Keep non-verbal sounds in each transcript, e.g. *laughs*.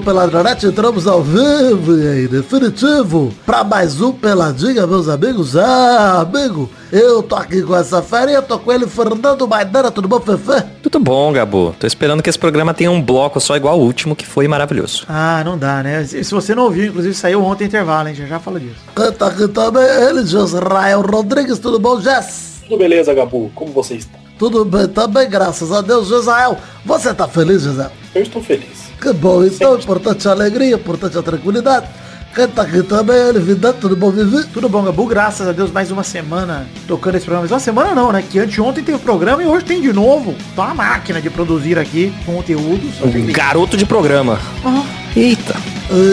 do Peladronete, entramos ao vivo e em definitivo para mais um Peladinha, meus amigos. Ah, amigo, eu tô aqui com essa farinha, tô com ele, Fernando Maidana, tudo bom, Fefe? Tudo bom, Gabu. Tô esperando que esse programa tenha um bloco só igual ao último, que foi maravilhoso. Ah, não dá, né? Se se você não ouviu, inclusive saiu ontem intervalo, hein? Já já fala disso. Canta aqui também ele, Josrael Rodrigues, tudo bom, Jess? Tudo beleza, Gabu? Como você está? Tudo bem também, graças a Deus, Josael. Você tá feliz, José? Eu estou feliz. Que bom, então, importante a alegria, importante a tranquilidade. Canta aqui também ele, vida, tudo bom, Vivi? Tudo bom, Gabu? Graças a Deus, mais uma semana tocando esse programa. Mas uma semana não, né? Que anteontem teve o programa e hoje tem de novo. Tá uma máquina de produzir aqui conteúdo. Só tem que- Garoto de programa. Ah, Eita.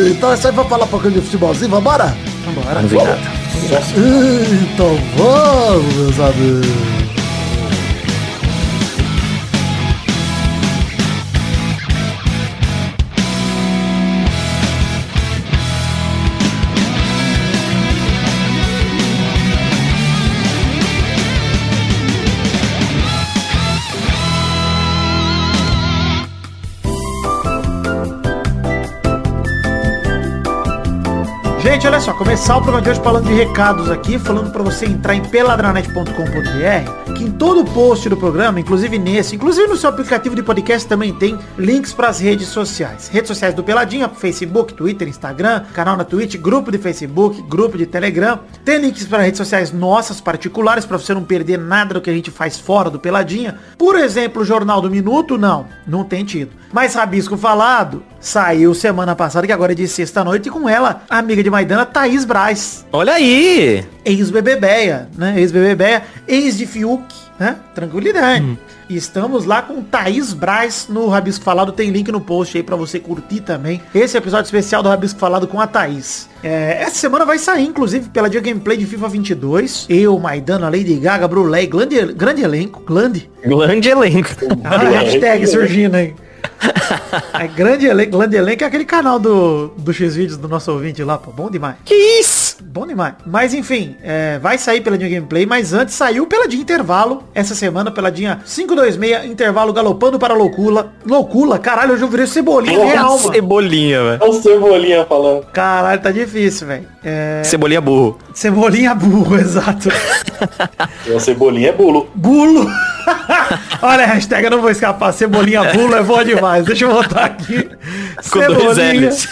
Então é isso aí, vamos falar um pouquinho de futebolzinho, vambora? vambora. Não vi nada. Então vamos, meus amigos. Olha só, começar o programa de hoje falando de recados aqui, falando pra você entrar em peladranet.com.br, que em todo post do programa, inclusive nesse, inclusive no seu aplicativo de podcast também tem links pras redes sociais. Redes sociais do Peladinha, Facebook, Twitter, Instagram, canal na Twitch, grupo de Facebook, grupo de Telegram. Tem links para redes sociais nossas particulares pra você não perder nada do que a gente faz fora do Peladinha. Por exemplo, o Jornal do Minuto, não, não tem tido. Mas Rabisco Falado saiu semana passada, que agora é de sexta-noite, e com ela, a amiga de Maidana, Thaís Braz. Olha aí. Ex-Bebebeia, né? Ex-Bebebeia, ex de Fiuk, né? Tranquilidade. E estamos lá com Thaís Braz no Rabisco Falado. Tem link no post aí pra você curtir também. Esse episódio especial do Rabisco Falado com a Thaís. É, essa semana vai sair, inclusive, pela dia gameplay de FIFA 22. Eu, Maidana, Lady Gaga, Brulé, grande, grande elenco. Grande. Grande elenco. A hashtag surgindo aí. É grande elenco, grande elenco é aquele canal do, do X-Vídeos do nosso ouvinte lá, pô. Bom demais. que isso? Bom demais. Mas enfim, é, vai sair pela dia gameplay, mas antes saiu pela dia intervalo. Essa semana, pela dia 526, intervalo galopando para a loucura. Loucura, caralho, hoje eu virei cebolinha real, mano. Cebolinha, velho. Olha o Cebolinha falando. Caralho, tá difícil, velho. É, Cebolinha burro. cebolinha burro, *laughs* exato. O Cebolinha é bulo. Bulo. *laughs* Olha a hashtag, eu não vou escapar. Cebolinha bulo é bom demais. Deixa eu botar aqui. Com dois L's.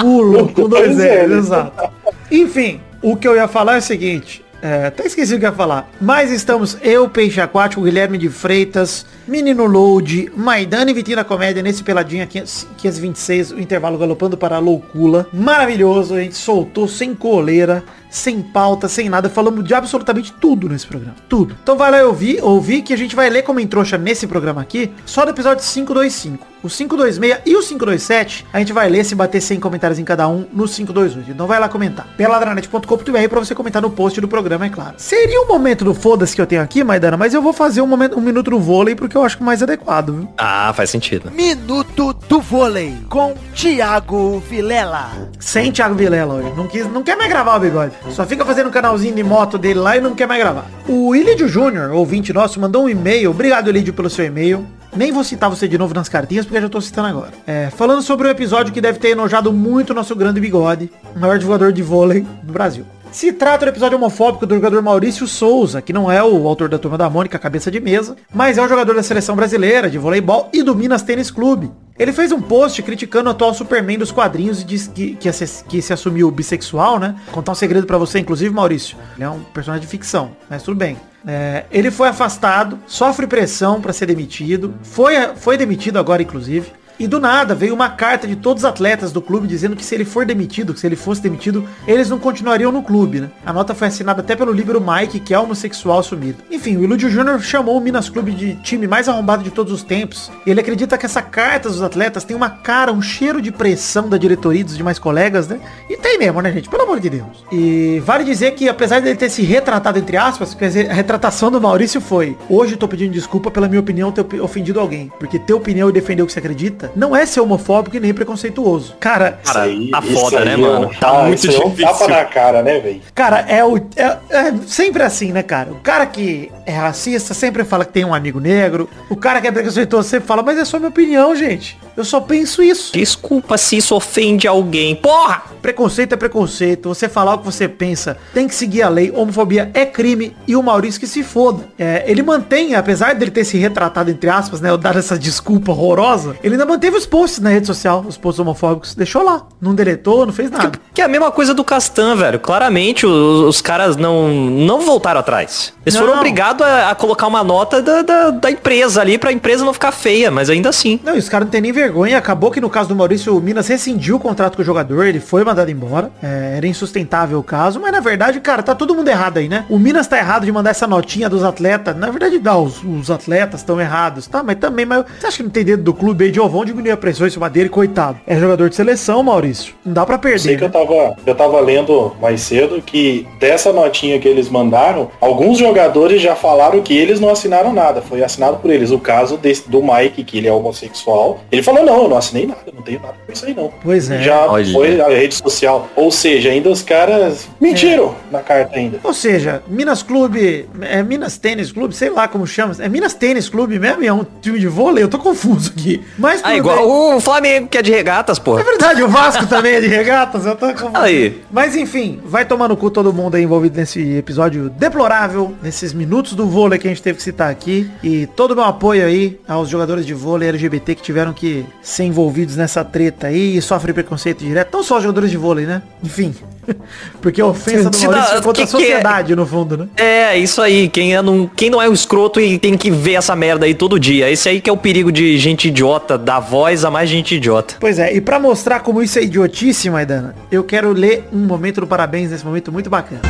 Bulo, com dois L's, exato. Enfim, o que eu ia falar é o seguinte. É, até esqueci o que eu ia falar. Mas estamos eu, Peixe Aquático, Guilherme de Freitas, Menino Load, Maidana e Vitina Comédia nesse Peladinha 500 526, o intervalo galopando para a loucura. Maravilhoso, a gente soltou sem coleira, sem pauta, sem nada. Falamos de absolutamente tudo nesse programa. Tudo. Então vai lá e ouvir, ouvir que a gente vai ler como em trouxa nesse programa aqui, só do episódio 525. O 526 e o 527, a gente vai ler se bater 100 comentários em cada um no 528. Então vai lá comentar. Peladranet.com.br pra você comentar no post do programa, é claro. Seria o momento do foda-se que eu tenho aqui, Maidana, mas eu vou fazer um, momento, um minuto no vôlei porque eu acho mais adequado, viu? Ah, faz sentido. Minuto do Vôlei com Thiago Vilela. Sem Thiago Vilela hoje. Não, quis, não quer mais gravar o bigode. Só fica fazendo um canalzinho de moto dele lá e não quer mais gravar. O Ilídio Júnior, ouvinte nosso, mandou um e-mail. Obrigado, Ilídio, pelo seu e-mail. Nem vou citar você de novo nas cartinhas, porque já tô citando agora. É, falando sobre o episódio que deve ter enojado muito o nosso grande bigode, o maior divulgador de vôlei do Brasil. Se trata do episódio homofóbico do jogador Maurício Souza, que não é o autor da Turma da Mônica, cabeça de mesa, mas é o jogador da seleção brasileira de voleibol e do Minas Tênis Clube. Ele fez um post criticando o atual Superman dos quadrinhos e disse que, que, se, que se assumiu bissexual, né? Contar um segredo pra você, inclusive, Maurício. Ele é um personagem de ficção, mas tudo bem. É, ele foi afastado, sofre pressão pra ser demitido, foi, foi demitido agora, inclusive. E do nada veio uma carta de todos os atletas do clube dizendo que se ele for demitido, se ele fosse demitido, eles não continuariam no clube, né? A nota foi assinada até pelo líbero Mike, que é homossexual assumido. Enfim, o Ilúdio Júnior chamou o Minas Clube de time mais arrombado de todos os tempos. Ele acredita que essa carta dos atletas tem uma cara, um cheiro de pressão da diretoria e dos demais colegas, né? E tem mesmo, né, gente? Pelo amor de Deus. E vale dizer que, apesar dele ter se retratado, entre aspas, a retratação do Maurício foi hoje eu tô pedindo desculpa pela minha opinião ter ofendido alguém. Porque ter opinião e defender o que você acredita não é ser homofóbico e nem preconceituoso. Cara, Cara, Isso tá isso foda, aí né, é mano? um- Tá ah, muito isso aí é um difícil. tapa na cara, né, velho? Cara, é o. É, é sempre assim, né, cara? O cara que é racista sempre fala que tem um amigo negro. O cara que é preconceituoso sempre fala, mas é só minha opinião, gente. Eu só penso isso. Desculpa se isso ofende alguém. Porra! Preconceito é preconceito. Você falar o que você pensa tem que seguir a lei. Homofobia é crime e o Maurício que se foda. É, ele mantém, apesar dele ter se retratado, entre aspas, né? Dar essa desculpa horrorosa, ele ainda manteve os posts na rede social, os posts homofóbicos. Deixou lá. Não deletou, não fez nada. Que é a mesma coisa do Castan, velho. Claramente os, os caras não, não voltaram atrás. Eles Não. foram obrigados a, a colocar uma nota da, da, da empresa ali pra empresa não ficar feia, mas ainda assim. Não, e os caras não tem nem vergonha. Acabou que no caso do Maurício, o Minas rescindiu o contrato com o jogador, ele foi mandado embora. É, era insustentável o caso, mas na verdade, cara, tá todo mundo errado aí, né? O Minas tá errado de mandar essa notinha dos atletas. Na verdade, dá, os, os atletas estão errados, tá? Mas também, mas você acha que não tem dedo do clube aí de ó, vão diminuir a pressão em cima dele, coitado. É jogador de seleção, Maurício. Não dá pra Sei perder. que eu né? tava, eu tava lendo mais cedo que dessa notinha que eles mandaram, alguns jogadores já falaram que eles não assinaram nada. Foi assinado por eles. O caso desse, do Mike, que ele é homossexual. Ele falou, não, eu não assinei nada, não tenho nada com isso aí não. Pois é. Já Olha. foi a rede social. Ou seja, ainda os caras mentiram na carta ainda. Ou seja, Minas Clube, é Minas Tênis Clube, sei lá como chama. É Minas Tênis Clube mesmo? e É um time de vôlei? Eu tô confuso aqui. Mas Ah, tudo igual bem. o Flamengo, que é de regatas, É porra. verdade, o Vasco também é de regatas, eu tô *laughs* confuso. Aí. Mas enfim, vai tomar no cu todo mundo aí envolvido nesse episódio deplorável, nesses minutos do vôlei que a gente teve que citar aqui. E todo o meu apoio aí aos jogadores de vôlei LGBT que tiveram que ser envolvidos nessa treta aí e sofrem preconceito direto. Não só os jogadores de vôlei, né? Enfim. *laughs* Porque a ofensa do Se Maurício dá- foi contra a é? sociedade, no fundo, né? É, isso aí. Quem, é não, quem não é um escroto e tem que ver essa merda aí todo dia. Esse aí que é o perigo de gente idiota, dar voz a mais gente idiota. Pois é, e pra mostrar como isso é idiotice, Maidana, eu quero ler um momento do parabéns nesse momento muito bacana.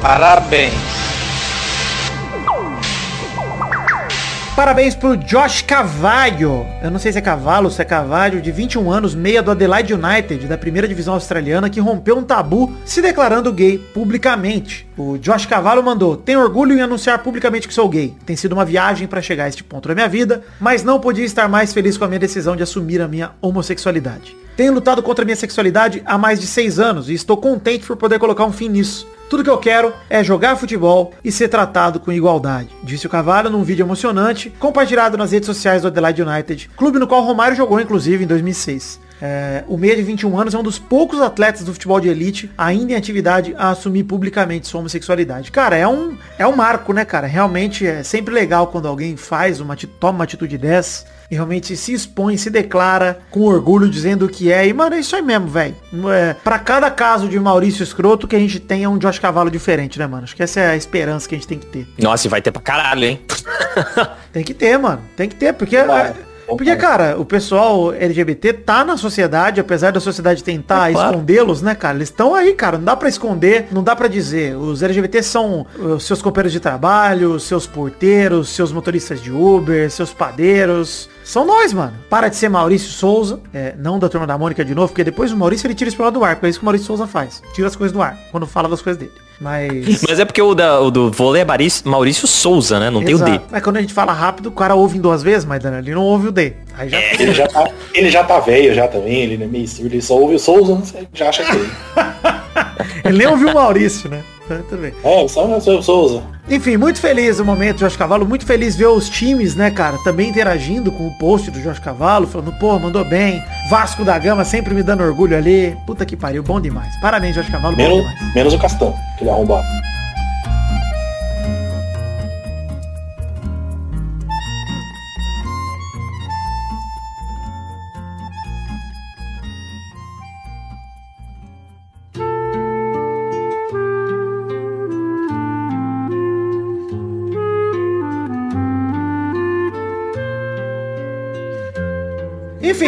Parabéns. Parabéns pro Josh Cavalho. Eu não sei se é cavalo, se é cavalho, de 21 anos, meia do Adelaide United, da primeira divisão australiana, que rompeu um tabu se declarando gay publicamente. O Josh Cavallo mandou, tenho orgulho em anunciar publicamente que sou gay. Tem sido uma viagem pra chegar a este ponto da minha vida, mas não podia estar mais feliz com a minha decisão de assumir a minha homossexualidade. Tenho lutado contra a minha sexualidade há mais de seis anos e estou contente por poder colocar um fim nisso. Tudo que eu quero é jogar futebol e ser tratado com igualdade, disse o Cavalho num vídeo emocionante compartilhado nas redes sociais do Adelaide United, clube no qual Romário jogou inclusive em 2006. É, o meia de 21 anos é um dos poucos atletas do futebol de elite ainda em atividade a assumir publicamente sua homossexualidade. Cara, é um, é um marco, né, cara? Realmente é sempre legal quando alguém faz uma, toma uma atitude dessa e realmente se expõe, se declara com orgulho dizendo o que é. E, mano, é isso aí mesmo, velho. É, pra cada caso de Maurício Escroto, que a gente tenha um Josh Cavalo diferente, né, mano? Acho que essa é a esperança que a gente tem que ter. Nossa, e vai ter pra caralho, hein? *laughs* Tem que ter, mano. Tem que ter, porque... É, Porque, cara, o pessoal LGBT tá na sociedade, apesar da sociedade tentar É claro. escondê-los, né, cara? Eles estão aí, cara. Não dá pra esconder, não dá pra dizer. Os LGBT são seus companheiros de trabalho, seus porteiros, seus motoristas de Uber, seus padeiros. São nós, mano. Para de ser Maurício Souza, é, não da turma da Mônica de novo, porque depois o Maurício ele tira isso do ar, porque é isso que o Maurício Souza faz. Tira as coisas do ar, quando fala das coisas dele. Mas. *laughs* Mas é porque o, da, o do vôlei é Maurício, Maurício Souza, né? Não tem o D. Exato. Mas quando a gente fala rápido, o cara ouve em duas vezes, mas Dana, ele não ouve o D. Aí já Ele já tá, ele já tá velho já também, ele é meio surdo, ele só ouve o Souza, você já acha que ele. *laughs* Ele nem ouviu o Maurício, né? *laughs* É, só o Souza. Enfim, muito feliz o momento, Jorge Cavalo. Muito feliz ver os times, né, cara, também interagindo com o post do Jorge Cavalo, falando, pô, mandou bem. Vasco da Gama sempre me dando orgulho ali. Puta que pariu, bom demais. Parabéns, Jorge Cavalo, Menos, menos o Castão, que ele é arrombado.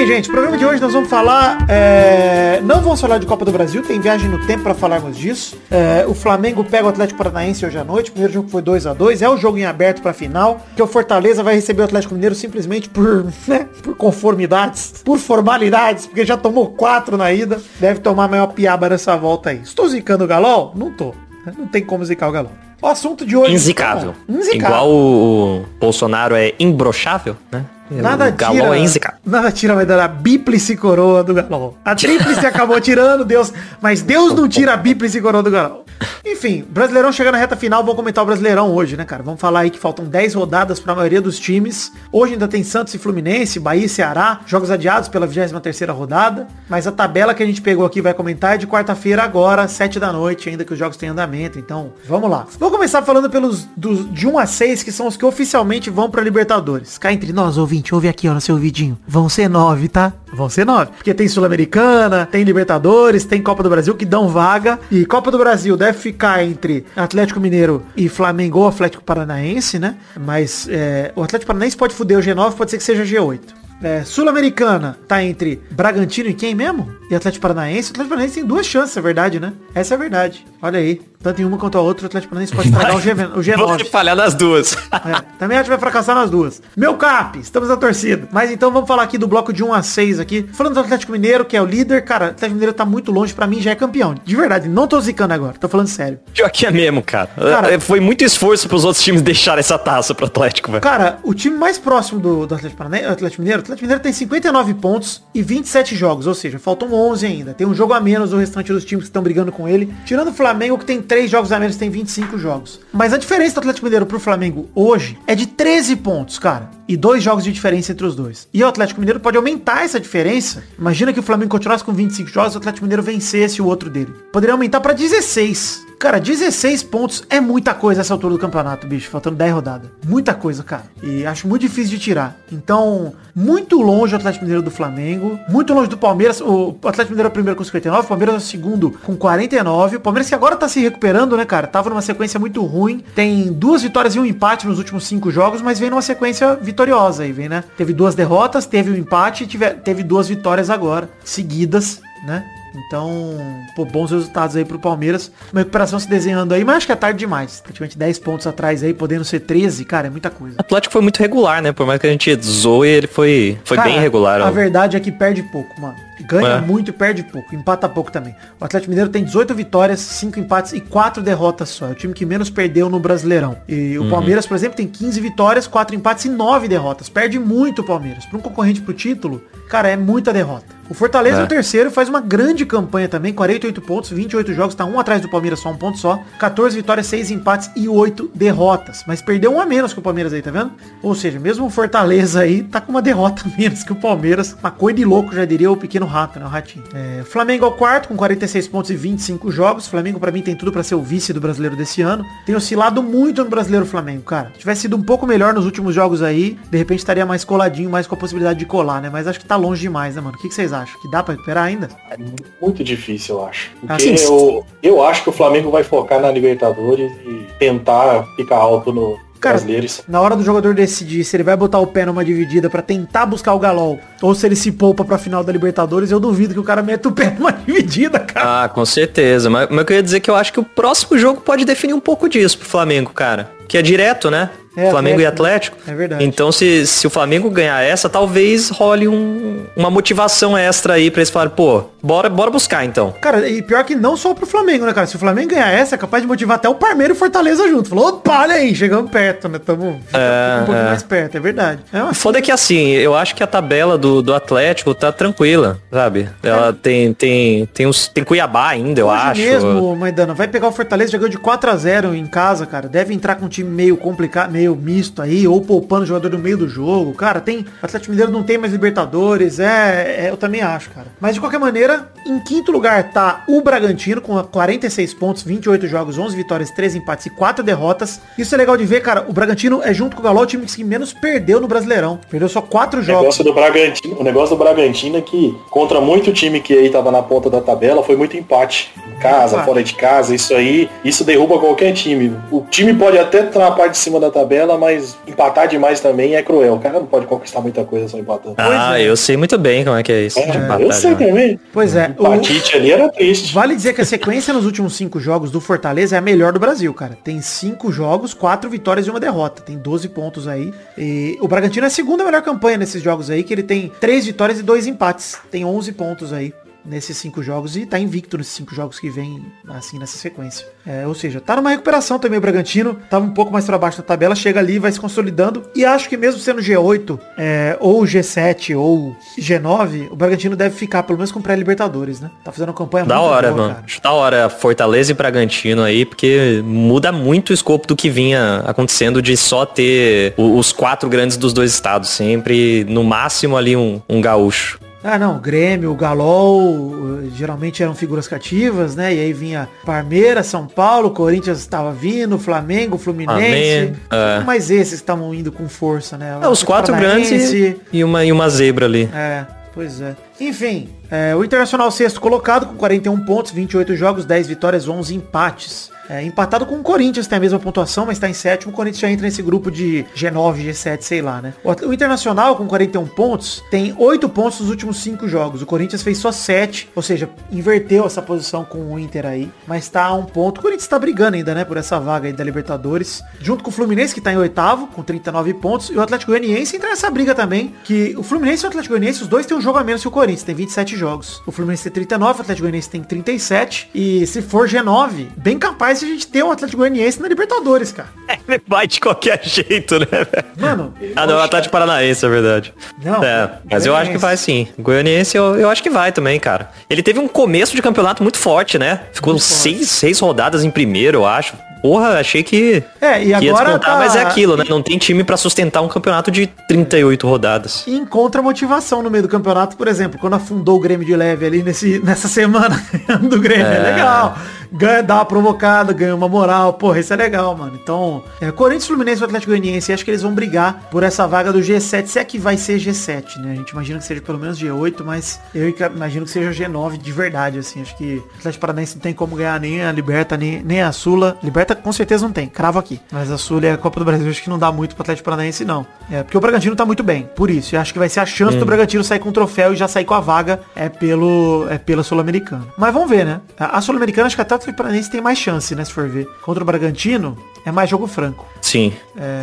Gente, o programa de hoje nós vamos falar. é, Não vamos falar de Copa do Brasil, tem viagem no tempo para falarmos disso. É, O Flamengo pega o Atlético Paranaense hoje à noite. O primeiro jogo foi 2 a 2 É o jogo em aberto para final. Que o Fortaleza vai receber o Atlético Mineiro simplesmente por, *laughs* né, por conformidades, por formalidades, porque já tomou quatro na ida. Deve tomar a maior piaba nessa volta aí. Estou zicando o Galol? Não tô. Não tem como zicar o Galol. O assunto de hoje. Inzicável. Inzicável. Igual o Bolsonaro é imbrochável, né? Nada o Galol tira, é nada tira vai dar a bíplice coroa do Galol. A tríplice acabou tirando, Deus, mas Deus não tira a *laughs* bíplice coroa do Galol. Enfim, Brasileirão chegando na reta final, vamos comentar o Brasileirão hoje, né, cara? Vamos falar aí que faltam 10 rodadas para a maioria dos times. Hoje ainda tem Santos e Fluminense, Bahia e Ceará, jogos adiados pela 23ª rodada, mas a tabela que a gente pegou aqui vai comentar é de quarta-feira agora, 7 da noite, ainda que os jogos tenham andamento, então vamos lá. Vou começar falando pelos dos, de 1 a 6, que são os que oficialmente vão pra Libertadores. Cá entre nós, ouvinte, ouve aqui, ó, no seu ouvidinho. Vão ser 9, tá? Vão ser 9. Porque tem Sul-Americana, tem Libertadores, tem Copa do Brasil que dão vaga. E Copa do Brasil deve ficar entre Atlético Mineiro e Flamengo ou Atlético Paranaense, né? Mas é, o Atlético Paranaense pode fuder o G9, pode ser que seja G8. É, Sul-Americana tá entre Bragantino e quem mesmo? E Atlético Paranaense. O Atlético Paranaense tem duas chances, é verdade, né? Essa é a verdade. Olha aí. Tanto em uma quanto a outra, o Atlético Paranaense pode estragar o, G, o G9. Vou falhar nas duas. É, também a gente vai fracassar nas duas. Meu cap, estamos na torcida. Mas então vamos falar aqui do bloco de 1 a 6 aqui. Falando do Atlético Mineiro, que é o líder, cara, o Atlético Mineiro tá muito longe, pra mim já é campeão. De verdade, não tô zicando agora, tô falando sério. Pior que é mesmo, cara. Cara, É, Foi muito esforço pros outros times deixarem essa taça pro Atlético, velho. Cara, o time mais próximo do, do Atlético, Paranaense, Atlético Mineiro, o Atlético Mineiro tem 59 pontos e 27 jogos, ou seja, faltam 11 ainda. Tem um jogo a menos do restante dos times que estão brigando com ele. Tirando o Flamengo, que tem 3 jogos a menos, tem 25 jogos. Mas a diferença do Atlético Mineiro pro Flamengo hoje é de 13 pontos, cara. E dois jogos de diferença entre os dois. E o Atlético Mineiro pode aumentar essa diferença. Imagina que o Flamengo continuasse com 25 jogos, o Atlético Mineiro vencesse o outro dele. Poderia aumentar pra 16. Cara, 16 pontos é muita coisa essa altura do campeonato, bicho. Faltando 10 rodadas. Muita coisa, cara. E acho muito difícil de tirar. Então, muito longe o Atlético Mineiro do Flamengo. Muito longe do Palmeiras. O Atlético Mineiro é o primeiro com 59. O Palmeiras é o segundo com 49. O Palmeiras que agora tá se recuperando, né, cara? Tava numa sequência muito ruim. Tem duas vitórias e um empate nos últimos cinco jogos, mas vem numa sequência vitoriosa aí, vem, né? Teve duas derrotas, teve um empate teve duas vitórias agora, seguidas, né? Então, pô, bons resultados aí pro Palmeiras. Uma recuperação se desenhando aí, mas acho que é tarde demais. Praticamente 10 pontos atrás aí, podendo ser 13, cara, é muita coisa. O Atlético foi muito regular, né? Por mais que a gente zoe, ele foi, foi Cara, bem regular. A ó. verdade é que perde pouco, mano. Ganha É. muito e perde pouco. Empata pouco também. O Atlético Mineiro tem 18 vitórias, 5 empates e 4 derrotas só. É o time que menos perdeu no Brasileirão. E Uhum. o Palmeiras, por exemplo, tem 15 vitórias, 4 empates e 9 derrotas. Perde muito o Palmeiras. Para um concorrente pro título, cara, é muita derrota. O Fortaleza é. É. o terceiro faz uma grande campanha também, 48 pontos, 28 jogos, tá um atrás do Palmeiras, só um ponto só. 14 vitórias, 6 empates e 8 derrotas. Mas perdeu um a menos que o Palmeiras aí, tá vendo? Ou seja, mesmo o Fortaleza aí tá com uma derrota a menos que o Palmeiras. Uma coisa de louco, já diria o pequeno rato, né? O ratinho. É, Flamengo é o quarto, com 46 pontos e 25 jogos. Flamengo, pra mim, tem tudo pra ser o vice do brasileiro desse ano. Tem oscilado muito no brasileiro Flamengo, cara. Se tivesse sido um pouco melhor nos últimos jogos aí, de repente estaria mais coladinho, mais com a possibilidade de colar, né? Mas acho que tá longe demais, né, mano? O que, que vocês acham? Que dá pra recuperar ainda? É muito difícil, eu acho. Porque Ah, sim. eu, eu acho que o Flamengo vai focar na Libertadores e tentar ficar alto no Cara, Na hora do jogador decidir se ele vai botar o pé numa dividida pra tentar buscar o galol, ou se ele se poupa pra final da Libertadores, eu duvido que o cara meta o pé *laughs* numa dividida, cara. Ah, com certeza. Mas, mas eu queria dizer que eu acho que o próximo jogo pode definir um pouco disso pro Flamengo, cara. Que é direto, né? É, Flamengo e Atlético, Atlético. É verdade. Então, se, se o Flamengo ganhar essa, talvez role um- uma motivação extra aí pra eles falarem, pô, bora, bora buscar então. Cara, e pior que não só pro Flamengo, né, cara? Se o Flamengo ganhar essa, é capaz de motivar até o Parmeiro e o Fortaleza junto. Falou, opa, olha aí, chegamos perto, né? Tamo É, um pouquinho é. mais perto, é verdade. É uma Foda é que assim, eu acho que a tabela do, do Atlético tá tranquila, sabe? Ela tem, tem, tem, uns, tem Cuiabá ainda, eu Hoje acho. mesmo, Maidana, vai pegar o Fortaleza, já ganhou de 4 a 0 em casa, cara. Deve entrar com um time meio complicado, meio misto aí, ou poupando o jogador no meio do jogo. Cara, tem. O Atlético Mineiro não tem mais Libertadores, é, é, Eu também acho, cara. Mas de qualquer maneira, em quinto lugar tá o Bragantino, com 46 pontos, 28 jogos, 11 vitórias, 13 empates e 4 derrotas. Isso é legal de ver, cara. O Bragantino é junto com o Galo o time que menos perdeu no Brasileirão. Perdeu só 4 O jogos. negócio do Bragantino, o negócio do Bragantino é que contra muito time que aí tava na ponta da tabela foi muito empate. Em casa, Empate. fora de casa, isso aí, isso derruba qualquer time. O time pode até estar na parte de cima da tabela, mas empatar demais também é cruel. O cara não pode conquistar muita coisa só empatando. Ah, é. eu sei muito bem como é que é isso. de É, empatar, eu sei né? também. Pois é. O empatite ali era triste. Vale dizer que a sequência nos últimos cinco jogos do Fortaleza é a melhor do Brasil, cara. Tem cinco jogos, quatro vitórias e uma derrota. Tem 12 pontos aí. E o Bragantino é a segunda melhor campanha nesses jogos aí, que ele tem três vitórias e dois empates. Tem 11 pontos aí. Nesses cinco jogos e tá invicto nesses cinco jogos que vem, assim, nessa sequência. É, ou seja, tá numa recuperação também o Bragantino, tava um pouco mais para baixo da tabela, chega ali, vai se consolidando e acho que mesmo sendo G8, é, ou G7 ou G9, o Bragantino deve ficar pelo menos com pré-libertadores, né? Tá fazendo uma campanha Da muito hora, boa, mano. cara. Da hora Fortaleza e Bragantino aí, porque muda muito o escopo do que vinha acontecendo de só ter os quatro grandes dos dois estados. Sempre, no máximo, ali um, um gaúcho. Ah, não, Grêmio, Galol, eh, geralmente eram figuras cativas, né? E aí vinha Parmeira, São Paulo, Corinthians estava vindo, Flamengo, Fluminense. É. Mas esses estavam indo com força, né? É, os quatro grandes e, e uma, e uma zebra ali. É, pois é. Enfim, é, o Internacional sexto colocado com 41 pontos, 28 jogos, 10 vitórias, 11 empates. É, empatado com o Corinthians, tem a mesma pontuação, mas está em sétimo. O Corinthians já entra nesse grupo de G9, G7, sei lá, né? O, Internacional, com 41 pontos, tem 8 pontos nos últimos 5 jogos. O Corinthians fez só 7, ou seja, inverteu essa posição com o Inter aí, mas tá a um ponto. O Corinthians tá brigando ainda, né, por essa vaga aí da Libertadores, junto com o Fluminense, que tá em oitavo, com 39 pontos, e o Atlético Goianiense entra nessa briga também, que o Fluminense e o Atlético Goianiense, os dois têm um jogo a menos que o Corinthians, tem 27 jogos. O Fluminense tem 39, o Atlético Goianiense tem 37, e se for G9, bem capaz de a gente ter o Atlético Goianiense na Libertadores, cara. *laughs* Ele vai de qualquer jeito, né, velho? Mano, Ah, não, o Atlético Paranaense, é verdade. Não, é, mas eu acho que vai sim. O Goianiense eu, eu acho que vai também, cara. Ele teve um começo de campeonato muito forte, né? Ficou Muito seis, seis rodadas em primeiro, eu acho. Porra, achei que, É, e que agora tá- mas é aquilo, né? Não tem time pra sustentar um campeonato de 38 rodadas. E encontra motivação no meio do campeonato, por exemplo, quando afundou o Grêmio de leve ali nesse, nessa semana *laughs* do Grêmio. É. É. legal. Ganha, dá uma provocada, ganha uma moral. Porra, isso é legal, mano. Então, é, Corinthians, Fluminense e Atlético Goianiense, acho que eles vão brigar por essa vaga do G7, se é que vai ser G7, né? A gente imagina que seja pelo menos G8, mas eu imagino que seja G9 de verdade, assim. Acho que o Atlético Paranaense não tem como ganhar nem a Liberta, nem, nem a Sula. Liberta com certeza não tem, cravo aqui. Mas a Sula e a Copa do Brasil acho que não dá muito pro Atlético Paranaense, não. É, porque o Bragantino tá muito bem, por isso. Eu acho que vai ser a chance do Bragantino sair com o troféu e já sair com a vaga é pelo é pela Sul-Americana. Mas vamos ver, né? A, Sul-Americana acho que até Atlético Paranaense tem mais chance, né, se for ver. Contra o Bragantino é mais jogo franco. Sim.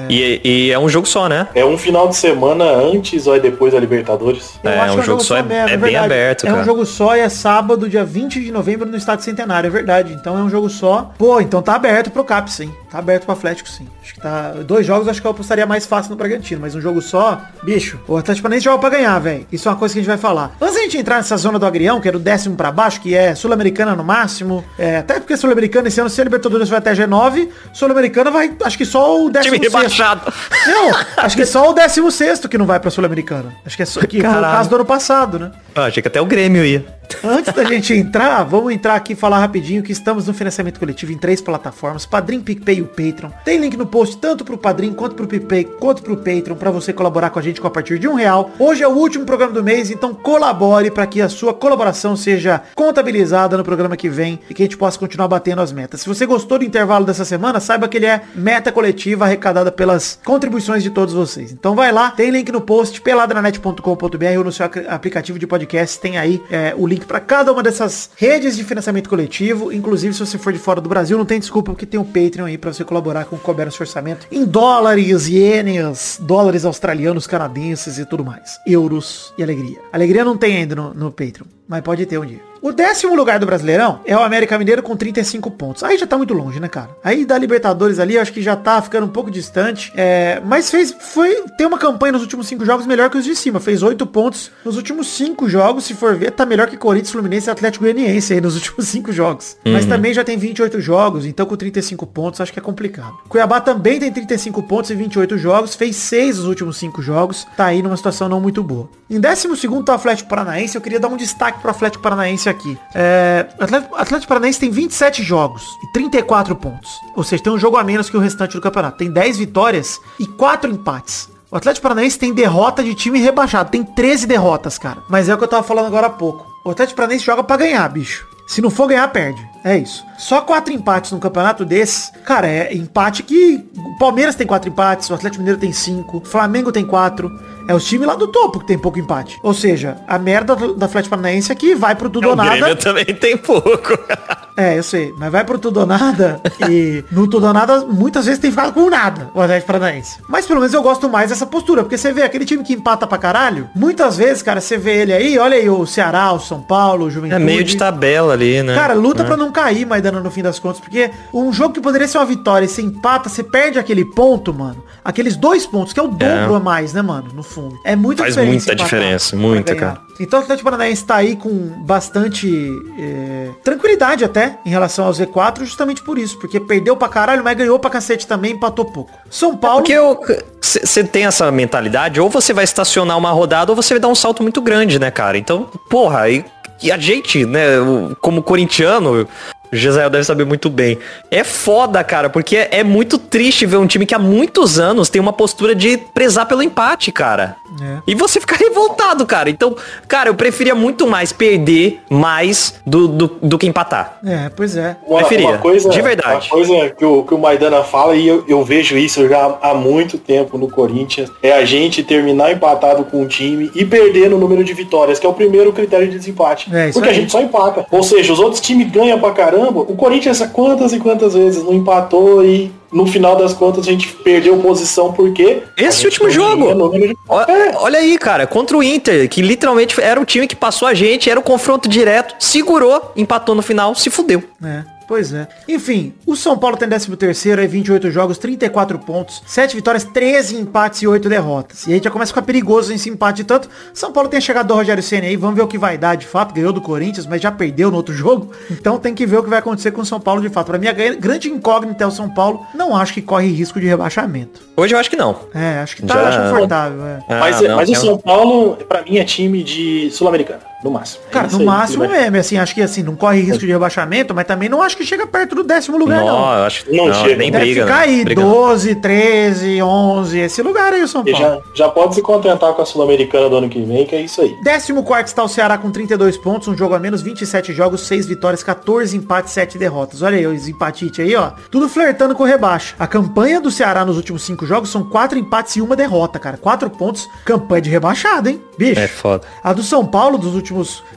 E, e é um jogo só, né? É um final de semana antes ou é depois da Libertadores? Eu É, acho um que jogo só, é- mesmo, é bem aberto, É um jogo só e é sábado, dia 20 de novembro, no Estado Centenário, é verdade. Então é um jogo só. Pô, então tá aberto pro Cap, sim. Tá aberto pro Atlético, sim. Acho que tá... Dois jogos acho que eu apostaria mais fácil no Bragantino, mas um jogo só, bicho, o Atlético Paranaense joga pra ganhar, velho. Isso é uma coisa que a gente vai falar. Antes da gente entrar nessa zona do agrião, que é do décimo pra baixo, que é Sul-Americana no máximo, é, até porque Sul-Americana esse ano, se a Libertadores vai até G9, Sul-Americana vai, acho que só o décimo Time rebaixado. não, acho que só o 16 que não vai pra Sul-Americana. Acho que, é só, que foi o caso do ano passado, né? Ah, achei que até o Grêmio ia. Antes da gente entrar, vamos entrar aqui e falar rapidinho que estamos no financiamento coletivo em três plataformas, Padrim, PicPay e o Patreon. Tem link no post tanto pro Padrim, quanto pro PicPay, quanto pro Patreon, pra você colaborar com a gente com a partir de um real. Hoje é o último programa do mês, então colabore para que a sua colaboração seja contabilizada no programa que vem e que a gente possa continuar batendo as metas. Se você gostou do intervalo dessa semana, saiba que ele é meta coletiva arrecadada pelas contribuições de todos vocês. Então vai lá, tem link no post, peladranet.com.br ou no seu aplicativo de podcast, tem aí é, o link para cada uma dessas redes de financiamento coletivo. Inclusive, se você for de fora do Brasil, não tem desculpa, porque tem o Patreon aí para você colaborar com o seu orçamento em dólares, ienes, dólares australianos, canadenses e tudo mais. Euros e alegria. Alegria não tem ainda no, no Patreon, mas pode ter um dia. O décimo lugar do Brasileirão é o América Mineiro com 35 pontos. Aí já tá muito longe, né, cara? Aí da Libertadores ali, acho que já tá ficando um pouco distante. É, mas fez, foi, tem uma campanha nos últimos cinco jogos melhor que os de cima. Fez oito pontos nos últimos cinco jogos. Se for ver, tá melhor que Corinthians, Fluminense e Atlético Goianiense aí nos *laughs* últimos cinco jogos. Mas também já tem 28 jogos, então com 35 pontos acho que é complicado. Cuiabá também tem 35 pontos e 28 jogos. Fez seis nos últimos cinco jogos. Tá aí numa situação não muito boa. Em décimo segundo tá o Atlético Paranaense. Eu queria dar um destaque pro Atlético Paranaense aqui. É, o Atlético, Atlético Paranaense tem 27 jogos e 34 pontos. Ou seja, tem um jogo a menos que o restante do campeonato. Tem 10 vitórias e 4 empates. O Atlético Paranaense tem derrota de time rebaixado. Tem 13 derrotas, cara. Mas é o que eu tava falando agora há pouco. O Atlético Paranaense joga pra ganhar, bicho. Se não for ganhar, perde. É isso. Só quatro empates num campeonato desses, cara, é empate que Palmeiras tem quatro empates, o Atlético Mineiro tem cinco, o Flamengo tem quatro. É os times lá do topo que tem pouco empate. Ou seja, a merda da Atlético Paranaense é que vai pro tudo ou O Grêmio nada. também tem pouco. *laughs* É, eu sei. Mas vai pro tudo ou nada e no tudo ou nada muitas vezes tem ficado com nada o Atlético Paranaense. Mas pelo menos eu gosto mais dessa postura, porque você vê aquele time que empata pra caralho, muitas vezes, cara, você vê ele aí, olha aí o Ceará, o São Paulo, o Juventude. É meio de tabela ali, né? Cara, luta É. pra não cair, Maidana, no fim das contas, porque um jogo que poderia ser uma vitória e você empata, você perde aquele ponto, mano. Aqueles dois pontos, que é o dobro a mais, né, mano, no fundo. É muito Faz muita diferença, muita, cara. Então o Atlético Paranaense tá aí com bastante é, tranquilidade até em relação ao Z4, justamente por isso, porque perdeu pra caralho, mas ganhou pra cacete também, empatou pouco. São Paulo... Porque você tem essa mentalidade, ou você vai estacionar uma rodada, ou você vai dar um salto muito grande, né, cara? Então, porra, e, e a gente, né, como corintiano, Gisele deve saber muito bem. É foda, cara, porque é, muito triste ver um time que há muitos anos tem uma postura de prezar pelo empate, cara. É. E você fica *laughs* revoltado, cara. Então, cara, eu preferia muito mais perder mais do, do, do que empatar. É, pois é. Uma, Preferia, uma coisa, de verdade. Uma coisa que o, que o Maidana fala, e eu, eu vejo isso já há muito tempo no Corinthians, é a gente terminar empatado com um time e perder no número de vitórias, que é o primeiro critério de desempate. É, isso Porque aí. a gente só empata. Ou seja, os outros times ganham pra caramba. O Corinthians quantas e quantas vezes não empatou e no final das contas a gente perdeu posição porque Esse último jogo. de- Ó- Olha aí, cara, contra o Inter, que literalmente era o time que passou a gente, era o confronto direto, segurou, empatou no final, se fudeu. É, pois é. Enfim, o São Paulo tem 13 terceiro, é 28 jogos, 34 pontos, 7 vitórias, 13 empates e 8 derrotas. E aí já começa a ficar perigoso esse empate tanto. São Paulo tem a chegada do Rogério Senna aí, vamos ver o que vai dar de fato. Ganhou do Corinthians, mas já perdeu no outro jogo. Então tem que ver o que vai acontecer com o São Paulo de fato. Pra mim, a gran- grande incógnita é o São Paulo. Não acho que corre risco de rebaixamento. Hoje eu acho que não. É, acho que tá Já- confortável. É. Ah, Mas, não, mas o tem um- São Paulo, pra mim, é time de Sul-Americana, no máximo. É Cara, isso no aí, máximo é, assim, acho que assim, não corre risco de rebaixamento, mas também não acho que chega perto do décimo lugar, não. Não, acho que Não não, chega. nem Deve briga. ficar não. aí, Briga não. 12, 13, 11, esse lugar aí o São E Paulo. já, já pode se contentar com a Sul-Americana do ano que vem, que é isso aí. 14 está o Ceará com 32 pontos, um jogo a menos, 27 jogos, 6 vitórias, 14 empates, 7 derrotas. Olha aí os empatite aí, ó. Tudo flertando com o rebaixo. A campanha do Ceará nos últimos 5 jogos são 4 empates e uma derrota, cara. 4 pontos, campanha de rebaixado, hein? Bicho. É foda. A do São Paulo, dos últimos